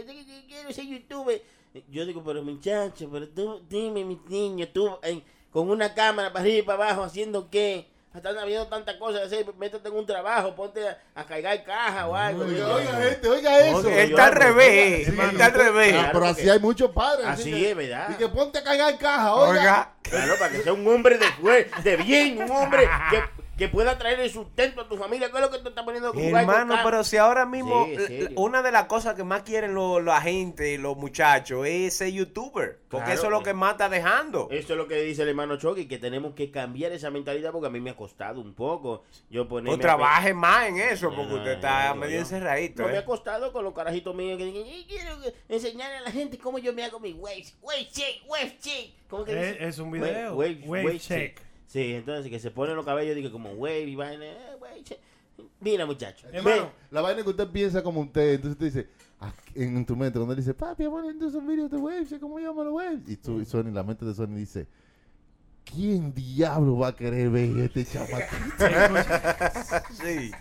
quiero ser youtuber, yo digo, pero muchacho, pero tú, dime, mi niño, tú eh, con una cámara para arriba y para abajo, haciendo qué, están habiendo tantas cosas, así, métete en un trabajo, ponte a, a cargar caja o algo. Oiga, oiga, gente, oiga eso. Está al revés. está al revés. Claro, pero así hay muchos padres. Así que- es, ¿verdad? Y que ponte a cargar caja, oiga. Oiga. Claro, para que sea un hombre de, de bien, un hombre que, que pueda traer el sustento a tu familia. ¿Qué es lo que tú estás poniendo con Hermano, pero si ahora mismo Sí, serio. una de las cosas que más quieren los- la gente, los muchachos, es ser youtuber. Porque Claro, eso es lo eh. que más está dejando. Eso es lo que dice el hermano Chucky, que tenemos que cambiar esa mentalidad porque a mí me ha costado un poco. Yo ponerme O a trabaje más en eso, porque Ah, usted está no, medio encerradito. No me ¿eh? ha costado con los carajitos míos que dicen, "Yo quiero enseñarle a la gente cómo yo me hago mi wave, wave shake, wave shake. ¿Cómo que Es- dice? es un Wave- video, Wave, wave wave shake. shake. Sí, entonces que se ponen los cabellos, digo, como wave y vaina, eh, wave shake. Mira, muchacho. Hermano, la vaina que usted piensa como usted, entonces usted dice, ah, en tu mente, cuando él dice, papi, a hacer un video de waves, ¿cómo llaman los waves? Y tú, Sony, la mente de Sony dice, ¿quién diablo va a querer ver este chamaquito? sí.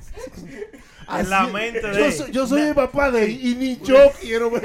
En la mente de yo él. soy, yo soy el papá de él y ni yo quiero ver.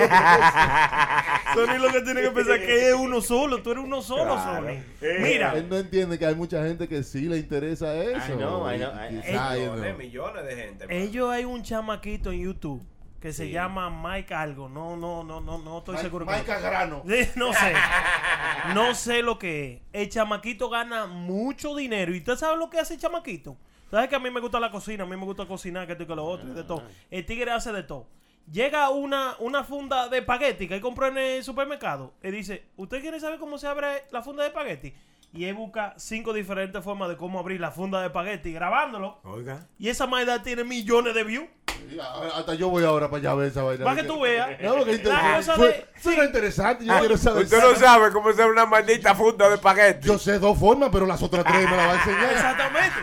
Sony lo que tiene que pensar que es uno solo. Tú eres uno solo, Sony. Mira, Él no entiende que hay mucha gente que sí le interesa eso. I know, I Y know, I- quizá ellos Millones, no. millones de gente. ellos hay un chamaquito en YouTube que se llama Mike algo. No, no, no, no, no estoy Mike- seguro. Mike Agrano. Sí, No sé. No sé lo que es. El chamaquito gana mucho dinero. ¿Y usted sabe lo que hace el chamaquito? ¿Sabes que a mí me gusta la cocina? A mí me gusta cocinar, que esto y que lo otro, y de todo. El tigre hace de todo. Llega una, una funda de espagueti que él compró en el supermercado y dice, ¿usted quiere saber cómo se abre la funda de espagueti? Y él busca cinco diferentes formas de cómo abrir la funda de espagueti grabándolo. Oiga. Y esa maida tiene millones de views. Sí, Hasta yo voy ahora para allá a ver esa vaina. Para que tú veas. No, porque La inter- cosa fue- de- suena interesante. Yo quiero saber. Usted no sabe cómo hacer una maldita funda de espagueti. Yo sé dos formas, pero las otras tres me las va a enseñar. Exactamente.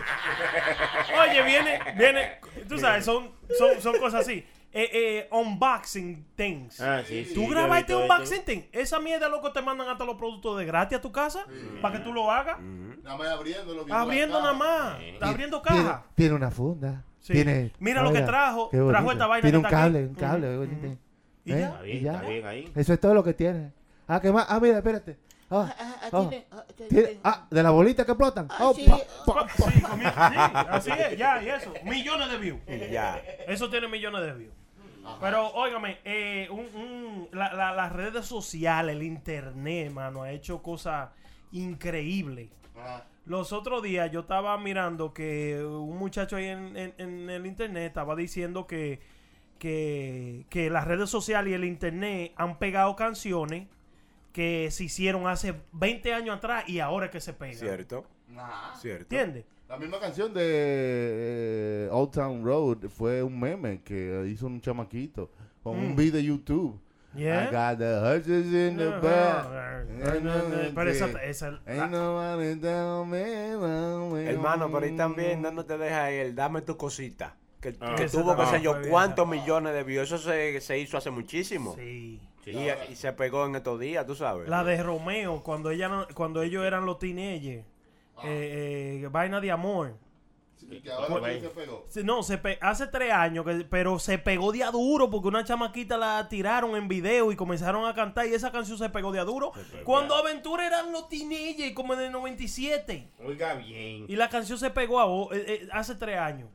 Oye, viene, viene, tú sabes, son, son, son cosas así. Eh, eh, unboxing things. Ah, sí, sí, Tú yo he grabas visto eso. unboxing thing. Esa mierda, loco, te mandan hasta los productos de gratis a tu casa para que tú lo hagas. Nada más abriéndolo. Abriendo nada más. Está abriendo caja. Tiene una funda. Sí. Tiene, Mira lo que trajo. Trajo esta vaina Tiene que un aquí. cable, un cable. Ujú, oye, ujú. ¿Y ya? Está bien, ¿Y ya? está bien ahí. Eso es todo lo que tiene. Ah, ¿qué más? Ah, mira, espérate. Ah, ah, oh. tiene- ah, ah, de la bolita que explotan. Ah, Oh, sí. pa, pa, pa. Sí, comienza- sí, así es, ya, y eso. Millones de views. Ya. Eso tiene millones de views. Pero, óigame, eh, un- un- la- la- las redes sociales, el internet, mano, ha hecho cosas increíbles. Los otros días yo estaba mirando que un muchacho ahí en, en- en el internet estaba diciendo que, que, que las redes sociales y el internet han pegado canciones que se hicieron hace 20 años atrás y ahora es que se pegan. Cierto. Nah. Cierto. ¿Entiendes? La misma canción de eh, Old Town Road fue un meme que hizo un chamaquito con un Mm. video de YouTube. Yeah. I got the horses in the No, back. no, no, no, pero esa- esa- Ain't nobody tell me, no, me, Hermano, pero ahí también no te deja el dame tu cosita. Que, Ah. que tuvo que también sé yo cuántos millones de views. Eso se, se hizo hace muchísimo. Sí. Y, y se pegó en estos días, tú sabes. La de Romeo, cuando ella no- cuando ellos eran los teenagers. Eh, eh, vaina de amor. Sí, que ahora se pegó. No, se pe- hace tres años, que, pero se pegó de a duro porque una chamaquita la tiraron en video y comenzaron a cantar y esa canción se pegó de a duro. Cuando Aventura eran los teenagers, como en el 97. Oiga bien. Y la canción se pegó a, eh, eh, hace tres años.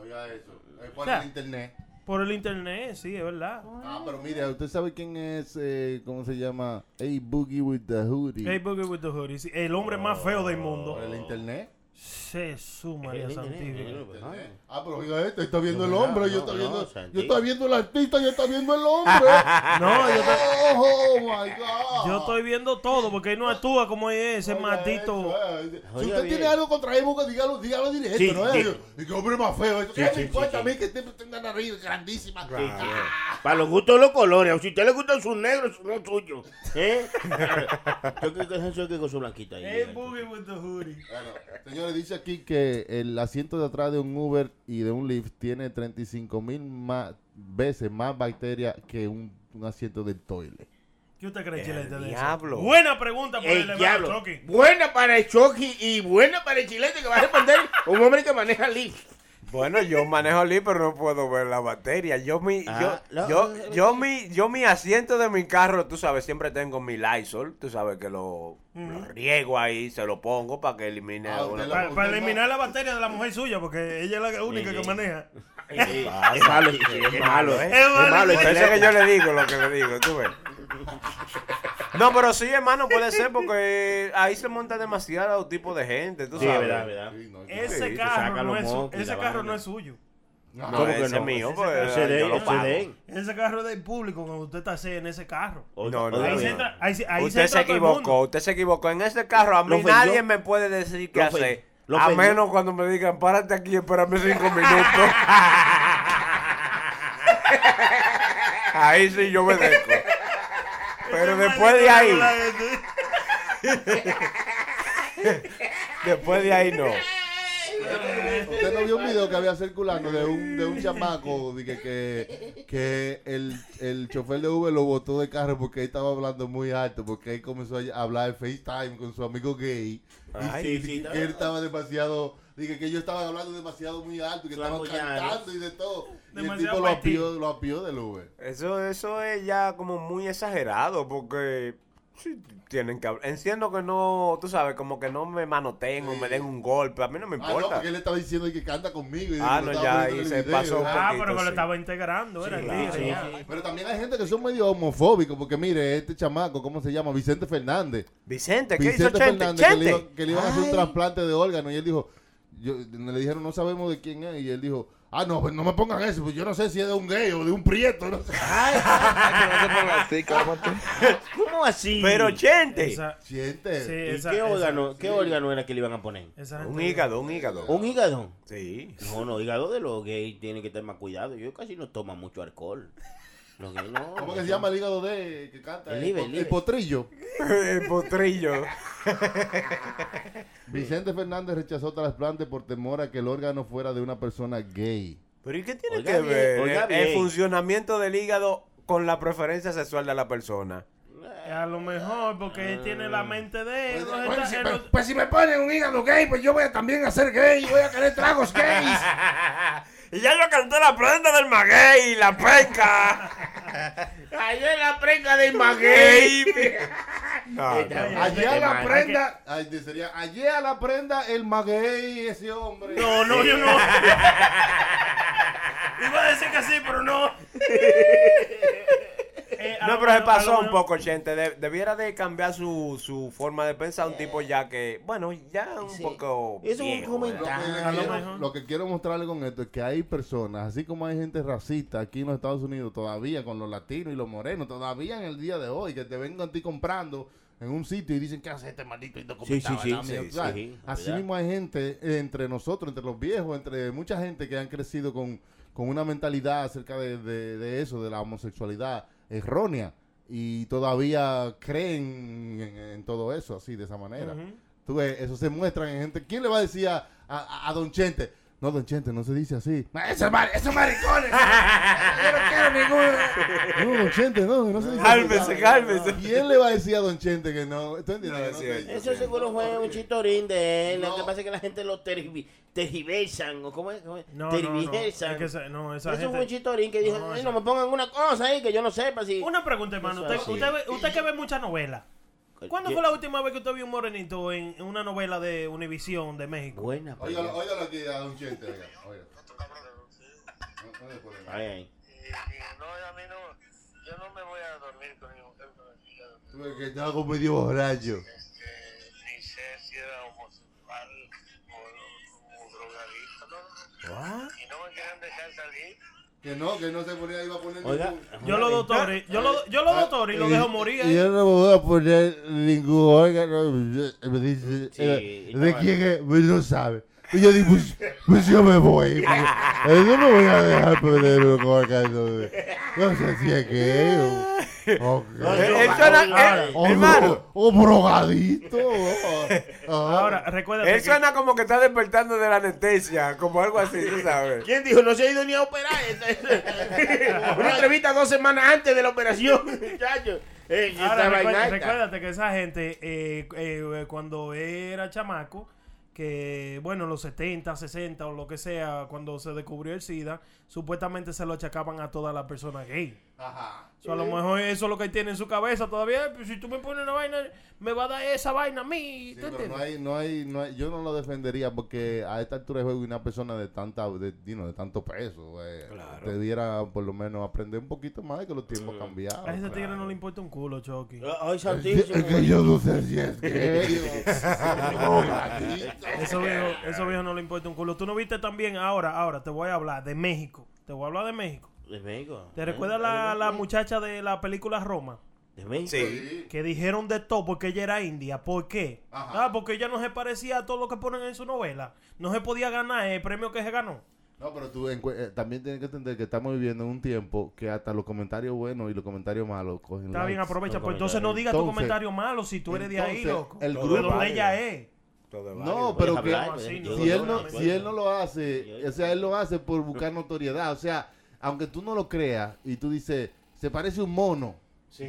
Oiga eso. Es por O sea, el internet. Por el internet, sí, es verdad. Ah, pero mira, ¿usted sabe quién es, eh, cómo se llama? A Boogie with the Hoodie. Hey, Boogie with the Hoodie, sí, el hombre más feo del mundo. Por el internet. Jesús María El internet. Ah, pero oiga esto, está viendo el hombre, no, yo está no, viendo, yo está viendo el artista, yo está viendo el hombre. No, yo te- Oh, my God. Yo estoy viendo todo porque él no actúa como es ese eso, eh. Si usted bien. tiene algo contra él, dígalo, dígalo directo, Sí, ¿no? sí. es? Y que hombre más feo. Eso Sí, ¿Qué me importa a mí que tenga nariz grandísima? Sí. Para los gustos de los colores. Si a usted le gustan sus negros, sus no suyos. ¿Eh? Yo creo que es eso que con su blanquita ahí. Hey, Boogie with the Hoodie. Bueno, señores, dice aquí que el asiento de atrás de un Uber y de un Lyft tiene 35 mil más veces más bacterias que un, un asiento del toilet. ¿Qué usted cree, Chilete, de eso? diablo. Buena pregunta por el, El diablo. Chucky. Buena para el Chucky y buena para el chilete que va a responder un hombre que maneja Lyft. Bueno, yo manejo Lee, pero no puedo ver la batería. Yo mi, Ah, yo, no, yo, no, yo mi, yo mi asiento de mi carro, tú sabes, siempre tengo mi Lysol, tú sabes que lo, lo riego ahí, se lo pongo para que elimine Ah, una- Para, para no- eliminar la batería de la mujer suya, porque ella es la única Sí, que maneja. Sí, es malo, sí, es malo, ¿eh? Es Es malo, que yo le digo lo que le digo, tú ves. No, pero sí, hermano, puede ser porque ahí se monta demasiado tipo de gente, tú Sí, sabes. es verdad, es verdad. Sí, no, Ese Sí, carro, no es, ese carro no es suyo. No, ¿Cómo que ese no? es mío, Ese pues Ese de ese de. Ese carro es del público cuando usted está en ese carro. No, no, oiga Ahí no. se entra, ahí, se- ahí se Usted se entra todo el mundo. equivocó, usted se equivocó. En ese carro a mí Lo ofendió. nadie me puede decir qué hacer. Lo A menos cuando me digan, párate aquí y espérame cinco minutos. ahí sí yo me dejo. Pero después de ahí, después de ahí no. Usted no vio un video que había circulando de un, de un chamaco de que, que, que el, el chofer de Uber lo botó de carro porque él estaba hablando muy alto, porque él comenzó a hablar de FaceTime con su amigo gay. Ay, y sí, sí, que él estaba demasiado, dije que ellos estaban hablando demasiado muy alto, y que estaban cantando y de todo. Y el tipo lo apió, lo apió del Uber. Eso, eso es ya como muy exagerado porque sí, tienen que hablar. Entiendo que no, tú sabes, como que no me manoteen o me den un golpe. A mí no me Ah, no, importa. porque él estaba diciendo que canta conmigo. Y Ah, no, ya, ahí se el video. pasó un Ah, poquito, pero que sí. lo estaba integrando, era el sí, ya. sí. Pero también hay gente que son medio homofóbicos, porque mire, este chamaco, ¿cómo se llama? Vicente Fernández. Vicente, ¿qué hizo Vicente Chente? Fernández, que le, Chente. iba- que le iban a hacer un trasplante de órgano y él dijo, yo, le dijeron, no sabemos de quién es, y él dijo, ah, no, pues no me pongan eso, pues yo no sé si es de un gay o de un prieto, no sé. así. ¿Cómo así? Pero Chente. Esa- Siente. sí, ¿Y esa- qué esa- órgano, qué sí. órgano era que le iban a poner? Un hígado, un hígado. ¿Un hígado? Sí. No, no, hígado de los gays tiene que tener más cuidado. Yo casi no tomo mucho alcohol. Gays no. ¿Cómo que se llama el hígado de que canta? El potrillo. El potrillo. Vicente Fernández rechazó trasplante por temor a que el órgano fuera de una persona gay. Pero ¿y qué tiene Oiga que bien, ver el, funcionamiento del hígado con la preferencia sexual de la persona? A lo mejor, porque él tiene la mente de él. Pues si me ponen un hígado gay, pues yo voy a también a ser gay, voy a querer tragos gays. y ya yo canté la prenda del maguey, la penca. Ayer la prenca de Maguey. No, la prenda, ay, sería, allí a la prenda el maguey, ese hombre. No, no, yo no. Iba a decir que sí, pero no. Eh, No, pero se pasó un poco, gente. De- debiera de cambiar su, su forma de pensar. Un tipo ya que, bueno, ya un Sí. poco. Eso es un comentario. lo quiero, mejor. lo que quiero mostrarle con esto es que hay personas, así como hay gente racista aquí en los Estados Unidos todavía con los latinos y los morenos, todavía en el día de hoy, que te vengan a ti comprando en un sitio y dicen, ¿qué hace este maldito indocumentado? Sí, sí, sí, ¿verdad, sí, mío?" sí, ¿Sabes? sí, así mismo hay gente eh, entre nosotros, entre los viejos, entre mucha gente que han crecido con, con una mentalidad acerca de, de- de eso, de la homosexualidad errónea. Y todavía creen en, en todo eso, así, de esa manera. Tú ves, eso se muestra en gente. ¿Quién le va a decir a, a- a Don Chente? No, Don Chente, no se dice así. Esos, mar- esos maricones. Yo no quiero ninguno. No, Don Chente, no, no se dice Cálmese, así. cálmese. ¿Quién le va a decir a Don Chente que no? Eso seguro fue un chitorín de él. Lo que pasa es que la gente lo tergi- tergiversan. ¿O cómo es? ¿Cómo es? No, no, no. Tergiversan. Es que esa- no, esa Eso fue un chitorín que dijo, No, "Ay, esa- no me pongan una cosa ahí que yo no sepa si... Una pregunta, hermano. Usted, usted, ve- usted que ve muchas novelas. ¿Cuándo fue la última vez que usted vio un morenito en en una novela de Univisión de México? Buena. Óigalo, óigalo aquí a Don Chente, oiga, oiga. No, no le pone nada. Ay, ay. No, a mí no, yo no me voy a dormir con mi mujer. Tú ves que está como medio borracho. Este, ni sé si era homosexual o, o drogadicto, ¿no? Y no me quieren dejar salir. Que no, que no se ponía, iba a poner Oiga. ningún- Yo lo doctoré, yo lo, yo lo doctoré y lo dejo morir. Y ahí. yo no me voy a poner ningún órgano. Me dice, Sí, eh, ¿de no- quién es? Pues no sabe. Y yo digo, pues, pues yo me voy. pues, eh, no me voy a dejar poner un órgano. No sé si es que o, Hermano, o drogadito. o- ajá. Ahora, recuérdate él que- suena como que está despertando de la anestesia, como algo así, tú sabes. ¿Quién dijo? No se ha ido ni a operar. Una entrevista dos semanas antes de la operación, muchacho. Eh, Ahora, está. recuérdate que esa gente, eh, eh, cuando era chamaco, que, bueno, en los 70, 60 o lo que sea, cuando se descubrió el SIDA, supuestamente se lo achacaban a todas las personas gay. Ajá. A lo mejor eso es lo que tiene en su cabeza todavía. Pues, si tú me pones una vaina, me va a dar esa vaina a mí. Sí, no hay, no hay, no hay- yo no lo defendería porque a esta altura de juego una persona de tanta, de, you know, de tanto peso, eh, debiera por lo menos aprender un poquito más de que los tiempos han cambiado. A ese tigre no le importa un culo, Chucky. Ay, Es que yo no sé si es o- Eso viejo, eso viejo no le importa un culo. Tú no viste también ahora, ahora te voy a hablar de México. Te voy a hablar de México. ¿De México? ¿Te recuerdas la, la muchacha de la película Roma? ¿De México? Sí. Que dijeron de todo porque ella era india. ¿Por qué? Ajá. Ah, porque ella no se parecía a todo lo que ponen en su novela. No se podía ganar el premio que se ganó. No, pero tú eh, también tienes que entender que estamos viviendo en un tiempo que hasta los comentarios buenos y los comentarios malos cogen Está bien, aprovecha. no pues entonces no digas tu comentario malo si tú eres de ahí, loco. el de grupo- donde ella es. No, pero que hablar, si él no, si él no lo hace, o sea, él lo hace por buscar notoriedad. O sea, aunque tú no lo creas y tú dices, se parece un mono,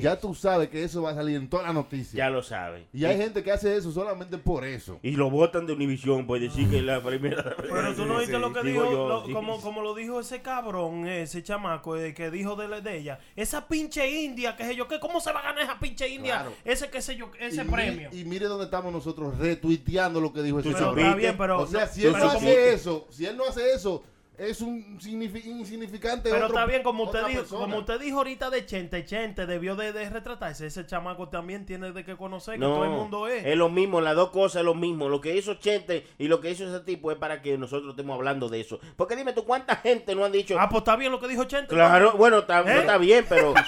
ya tú sabes que eso va a salir en toda la noticia. Ya lo sabe. Y hay gente que hace eso solamente por eso. Y lo votan de Univision por decir que es la primera. Pero tú no viste sí. lo que dijo, yo, lo- sí. como, como lo dijo ese cabrón, ese chamaco eh, que dijo de, la- de ella. Esa pinche india, que sé yo, que ¿cómo se va a ganar esa pinche india? Claro. Ese que sé yo, ese y, mi- premio. y mire dónde estamos nosotros retuiteando lo que dijo ese cabrón. Pero está supiste. bien, pero, O sea, si él no hace eso, si él no hace eso, es un signifi- insignificante. pero otro- está bien, como usted, dijo, persona. como usted dijo ahorita de Chente, Chente debió de, de retratarse. Ese chamaco también tiene de que conocer que No, todo el mundo es. es lo mismo, las dos cosas es lo mismo. Lo que hizo Chente y lo que hizo ese tipo es para que nosotros estemos hablando de eso. Porque dime tú, ¿cuánta gente no han dicho? Ah, pues está bien lo que dijo Chente. claro, bueno, está, no ¿Eh? está bien, pero...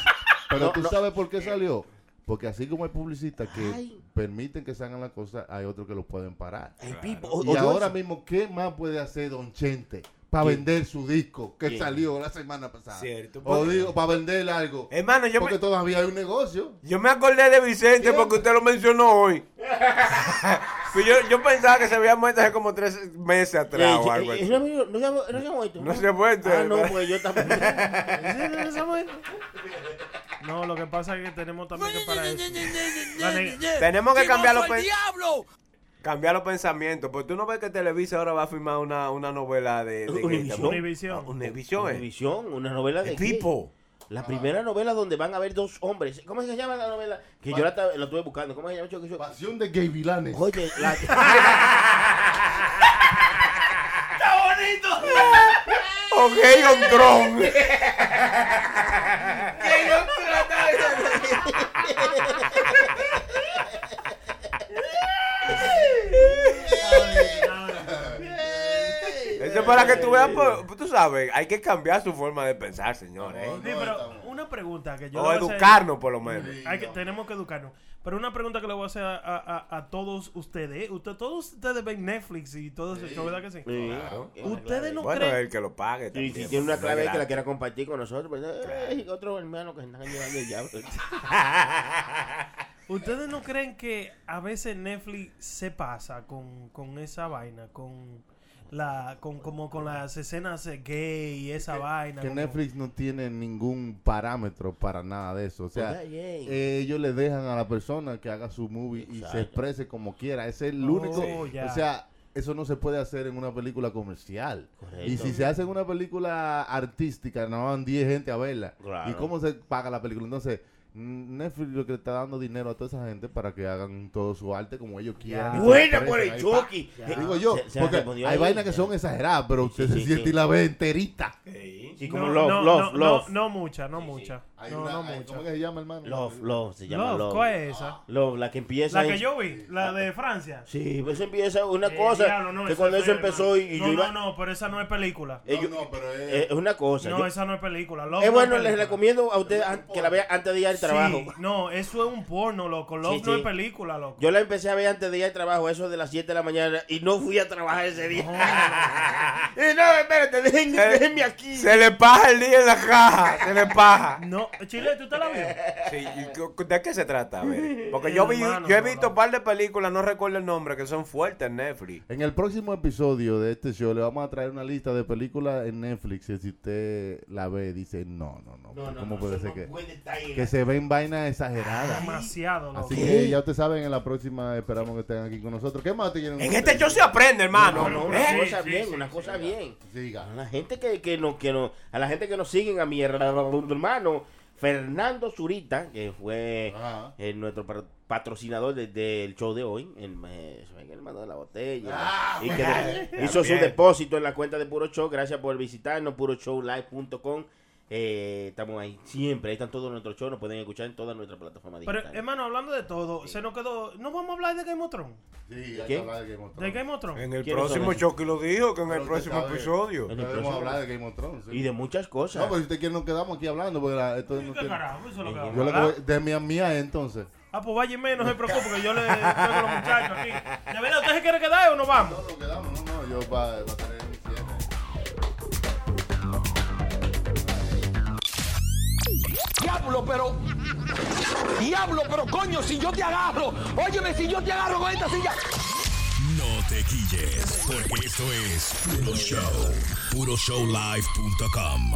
Pero No, tú no. sabes por qué salió. Porque así como hay publicistas que Ay. permiten que salgan las cosas, hay otros que los pueden parar. Y ahora mismo, ¿qué más puede hacer Don Chente para vender su disco que ¿Quién? salió la semana pasada? Cierto, O digo, para vender algo. Hermano, yo porque me, todavía hay un negocio. yo me acordé de Vicente ¿Quién? porque usted lo mencionó hoy. Pues yo, yo pensaba que se había muerto hace como tres meses atrás o algo así. no, no, no se ha- no se ha muerto. No se ha muerto, Ah, no, pues yo también. No, lo que pasa es que tenemos también que para eso. Tenemos que cambiar los, pen- cambiar los pensamientos. Porque tú no ves que Televisa ahora va a firmar una, una novela de, de Univision. Univision. Ah, Univision, eh. Univisión, una novela de tipo. La primera novela donde van a haber dos hombres. ¿Cómo se llama la novela? Que yo la, la estuve buscando. ¿Cómo se llama? Choque? Pasión de gay vilanes. Oye, la... Ok, on Eso es para que tú veas, pues, pues, tú sabes, hay que cambiar su forma de pensar, señores. ¿eh? Sí, pero una pregunta que yo O le voy a hacer- educarnos, por lo menos. Hay que, tenemos que educarnos. Pero una pregunta que le voy a hacer a, a- a todos ustedes. ¿eh? Usted, todos ustedes ven Netflix y todo eso, ¿verdad que sí? Claro. Ustedes no Bueno, creen... el que lo pague. Y si tiene una clave que la quiera compartir con nosotros, pues, eh, otro hermano que se están llevando el diablo. ¿Ustedes no creen que a veces Netflix se pasa con, con esa vaina? Con la con como con las escenas gay y esa vaina. Que como- Netflix no tiene ningún parámetro para nada de eso. O sea, eh, ellos le dejan a la persona que haga su movie y se exprese como quiera. Ese es el Oh, único. ya. O sea, eso no se puede hacer en una película comercial. Correcto. Y si se hace en una película artística, no van 10 gente a verla. Claro. ¿Y cómo se paga la película? Entonces, Netflix lo que le está dando dinero a toda esa gente para que hagan todo su arte como ellos quieran. Buena por el Chucky. Ya. Digo yo, Se- se porque hay vainas que son exageradas, pero usted sí, se sí, siente sí. y la ve enterita. Sí, como no, love, no, love, no, love. No, no mucha, no mucha. Hay No, una- no hay- mucha. ¿Cómo que se llama, hermano? Love, love, se llama Love, love. ¿cuál es esa? Love, la que empieza La que en- yo vi, la de Francia. Sí, eso empieza una Eh, cosa diablo, que cuando es eso empezó y, hermano. y no, yo iba... No, no, pero esa no es película. No, no, pero es- eh, es una cosa. No, yo- esa no es película. Love es no bueno, les recomiendo a ustedes que la vean antes de ir al trabajo. Sí, no, eso es un porno, loco. Love Sí, no sí. es película, loco. Yo la empecé a ver antes de ir al trabajo, eso de las 7 de la mañana, y no fui a trabajar ese día. y no, espérate, déjenme, déjenme aquí. Se le paja el día en la caja. Se le paja. No, Chile, ¿tú te la vio? Sí, ¿y cu- ¿De qué se trata? A ver. Porque yo, vi, Hermano, yo he no, visto no. un par de películas, no recuerdo el nombre, que son fuertes en Netflix. En el próximo episodio de este show le vamos a traer una lista de películas en Netflix y si usted la ve dice no, no, no, No, no, ¿cómo no, puede ser no que, puede que se ven vainas exageradas. Demasiado, loco. Así que ya ustedes saben, en la próxima esperamos que estén aquí con nosotros. ¿Qué más te quieren En este show se aprende, hermano. No, no, una ¿Eh? cosa bien, una cosa bien. A la gente que, que no, que no, a la gente que nos siguen, a mi hermano Fernando Zurita, que fue eh, nuestro pa- patrocinador desde el show de hoy, el, el mando de la botella, Ah, y que de- hizo su depósito en la cuenta de Puro Show. Gracias por visitarnos, puroshowlive.com. Eh, estamos ahí siempre, ahí están todos nuestros shows, nos pueden escuchar en todas nuestras plataformas Pero, digitales. hermano, hablando de todo, se nos quedó. ¿No vamos a hablar de Game of Thrones? Sí, hay ¿Qué? que hablar de Game of ¿De Game of Thrones? En el ¿Quiénes son próximo show que lo dijo, que en el Pero próximo sabe, episodio. En el próximo- hablar de Game of Thrones. sí. Y de muchas cosas. No, pero si usted quiere nos quedamos aquí hablando, porque la- esto no ¿Qué tiene- carajo? Eso es lo que vamos Yo hablar. voy- de mi mía entonces. Ah, pues vaya menos, no se preocupe, que yo le tengo a los muchachos aquí. ¿De verdad usted se quiere quedar o nos vamos? No, nos quedamos, no, no, yo va, va a tener Diablo, pero. Diablo, pero coño, si yo te agarro. Óyeme, si yo te agarro con esta silla. No te quilles, porque esto es Puro Show. PuroShowLive.com.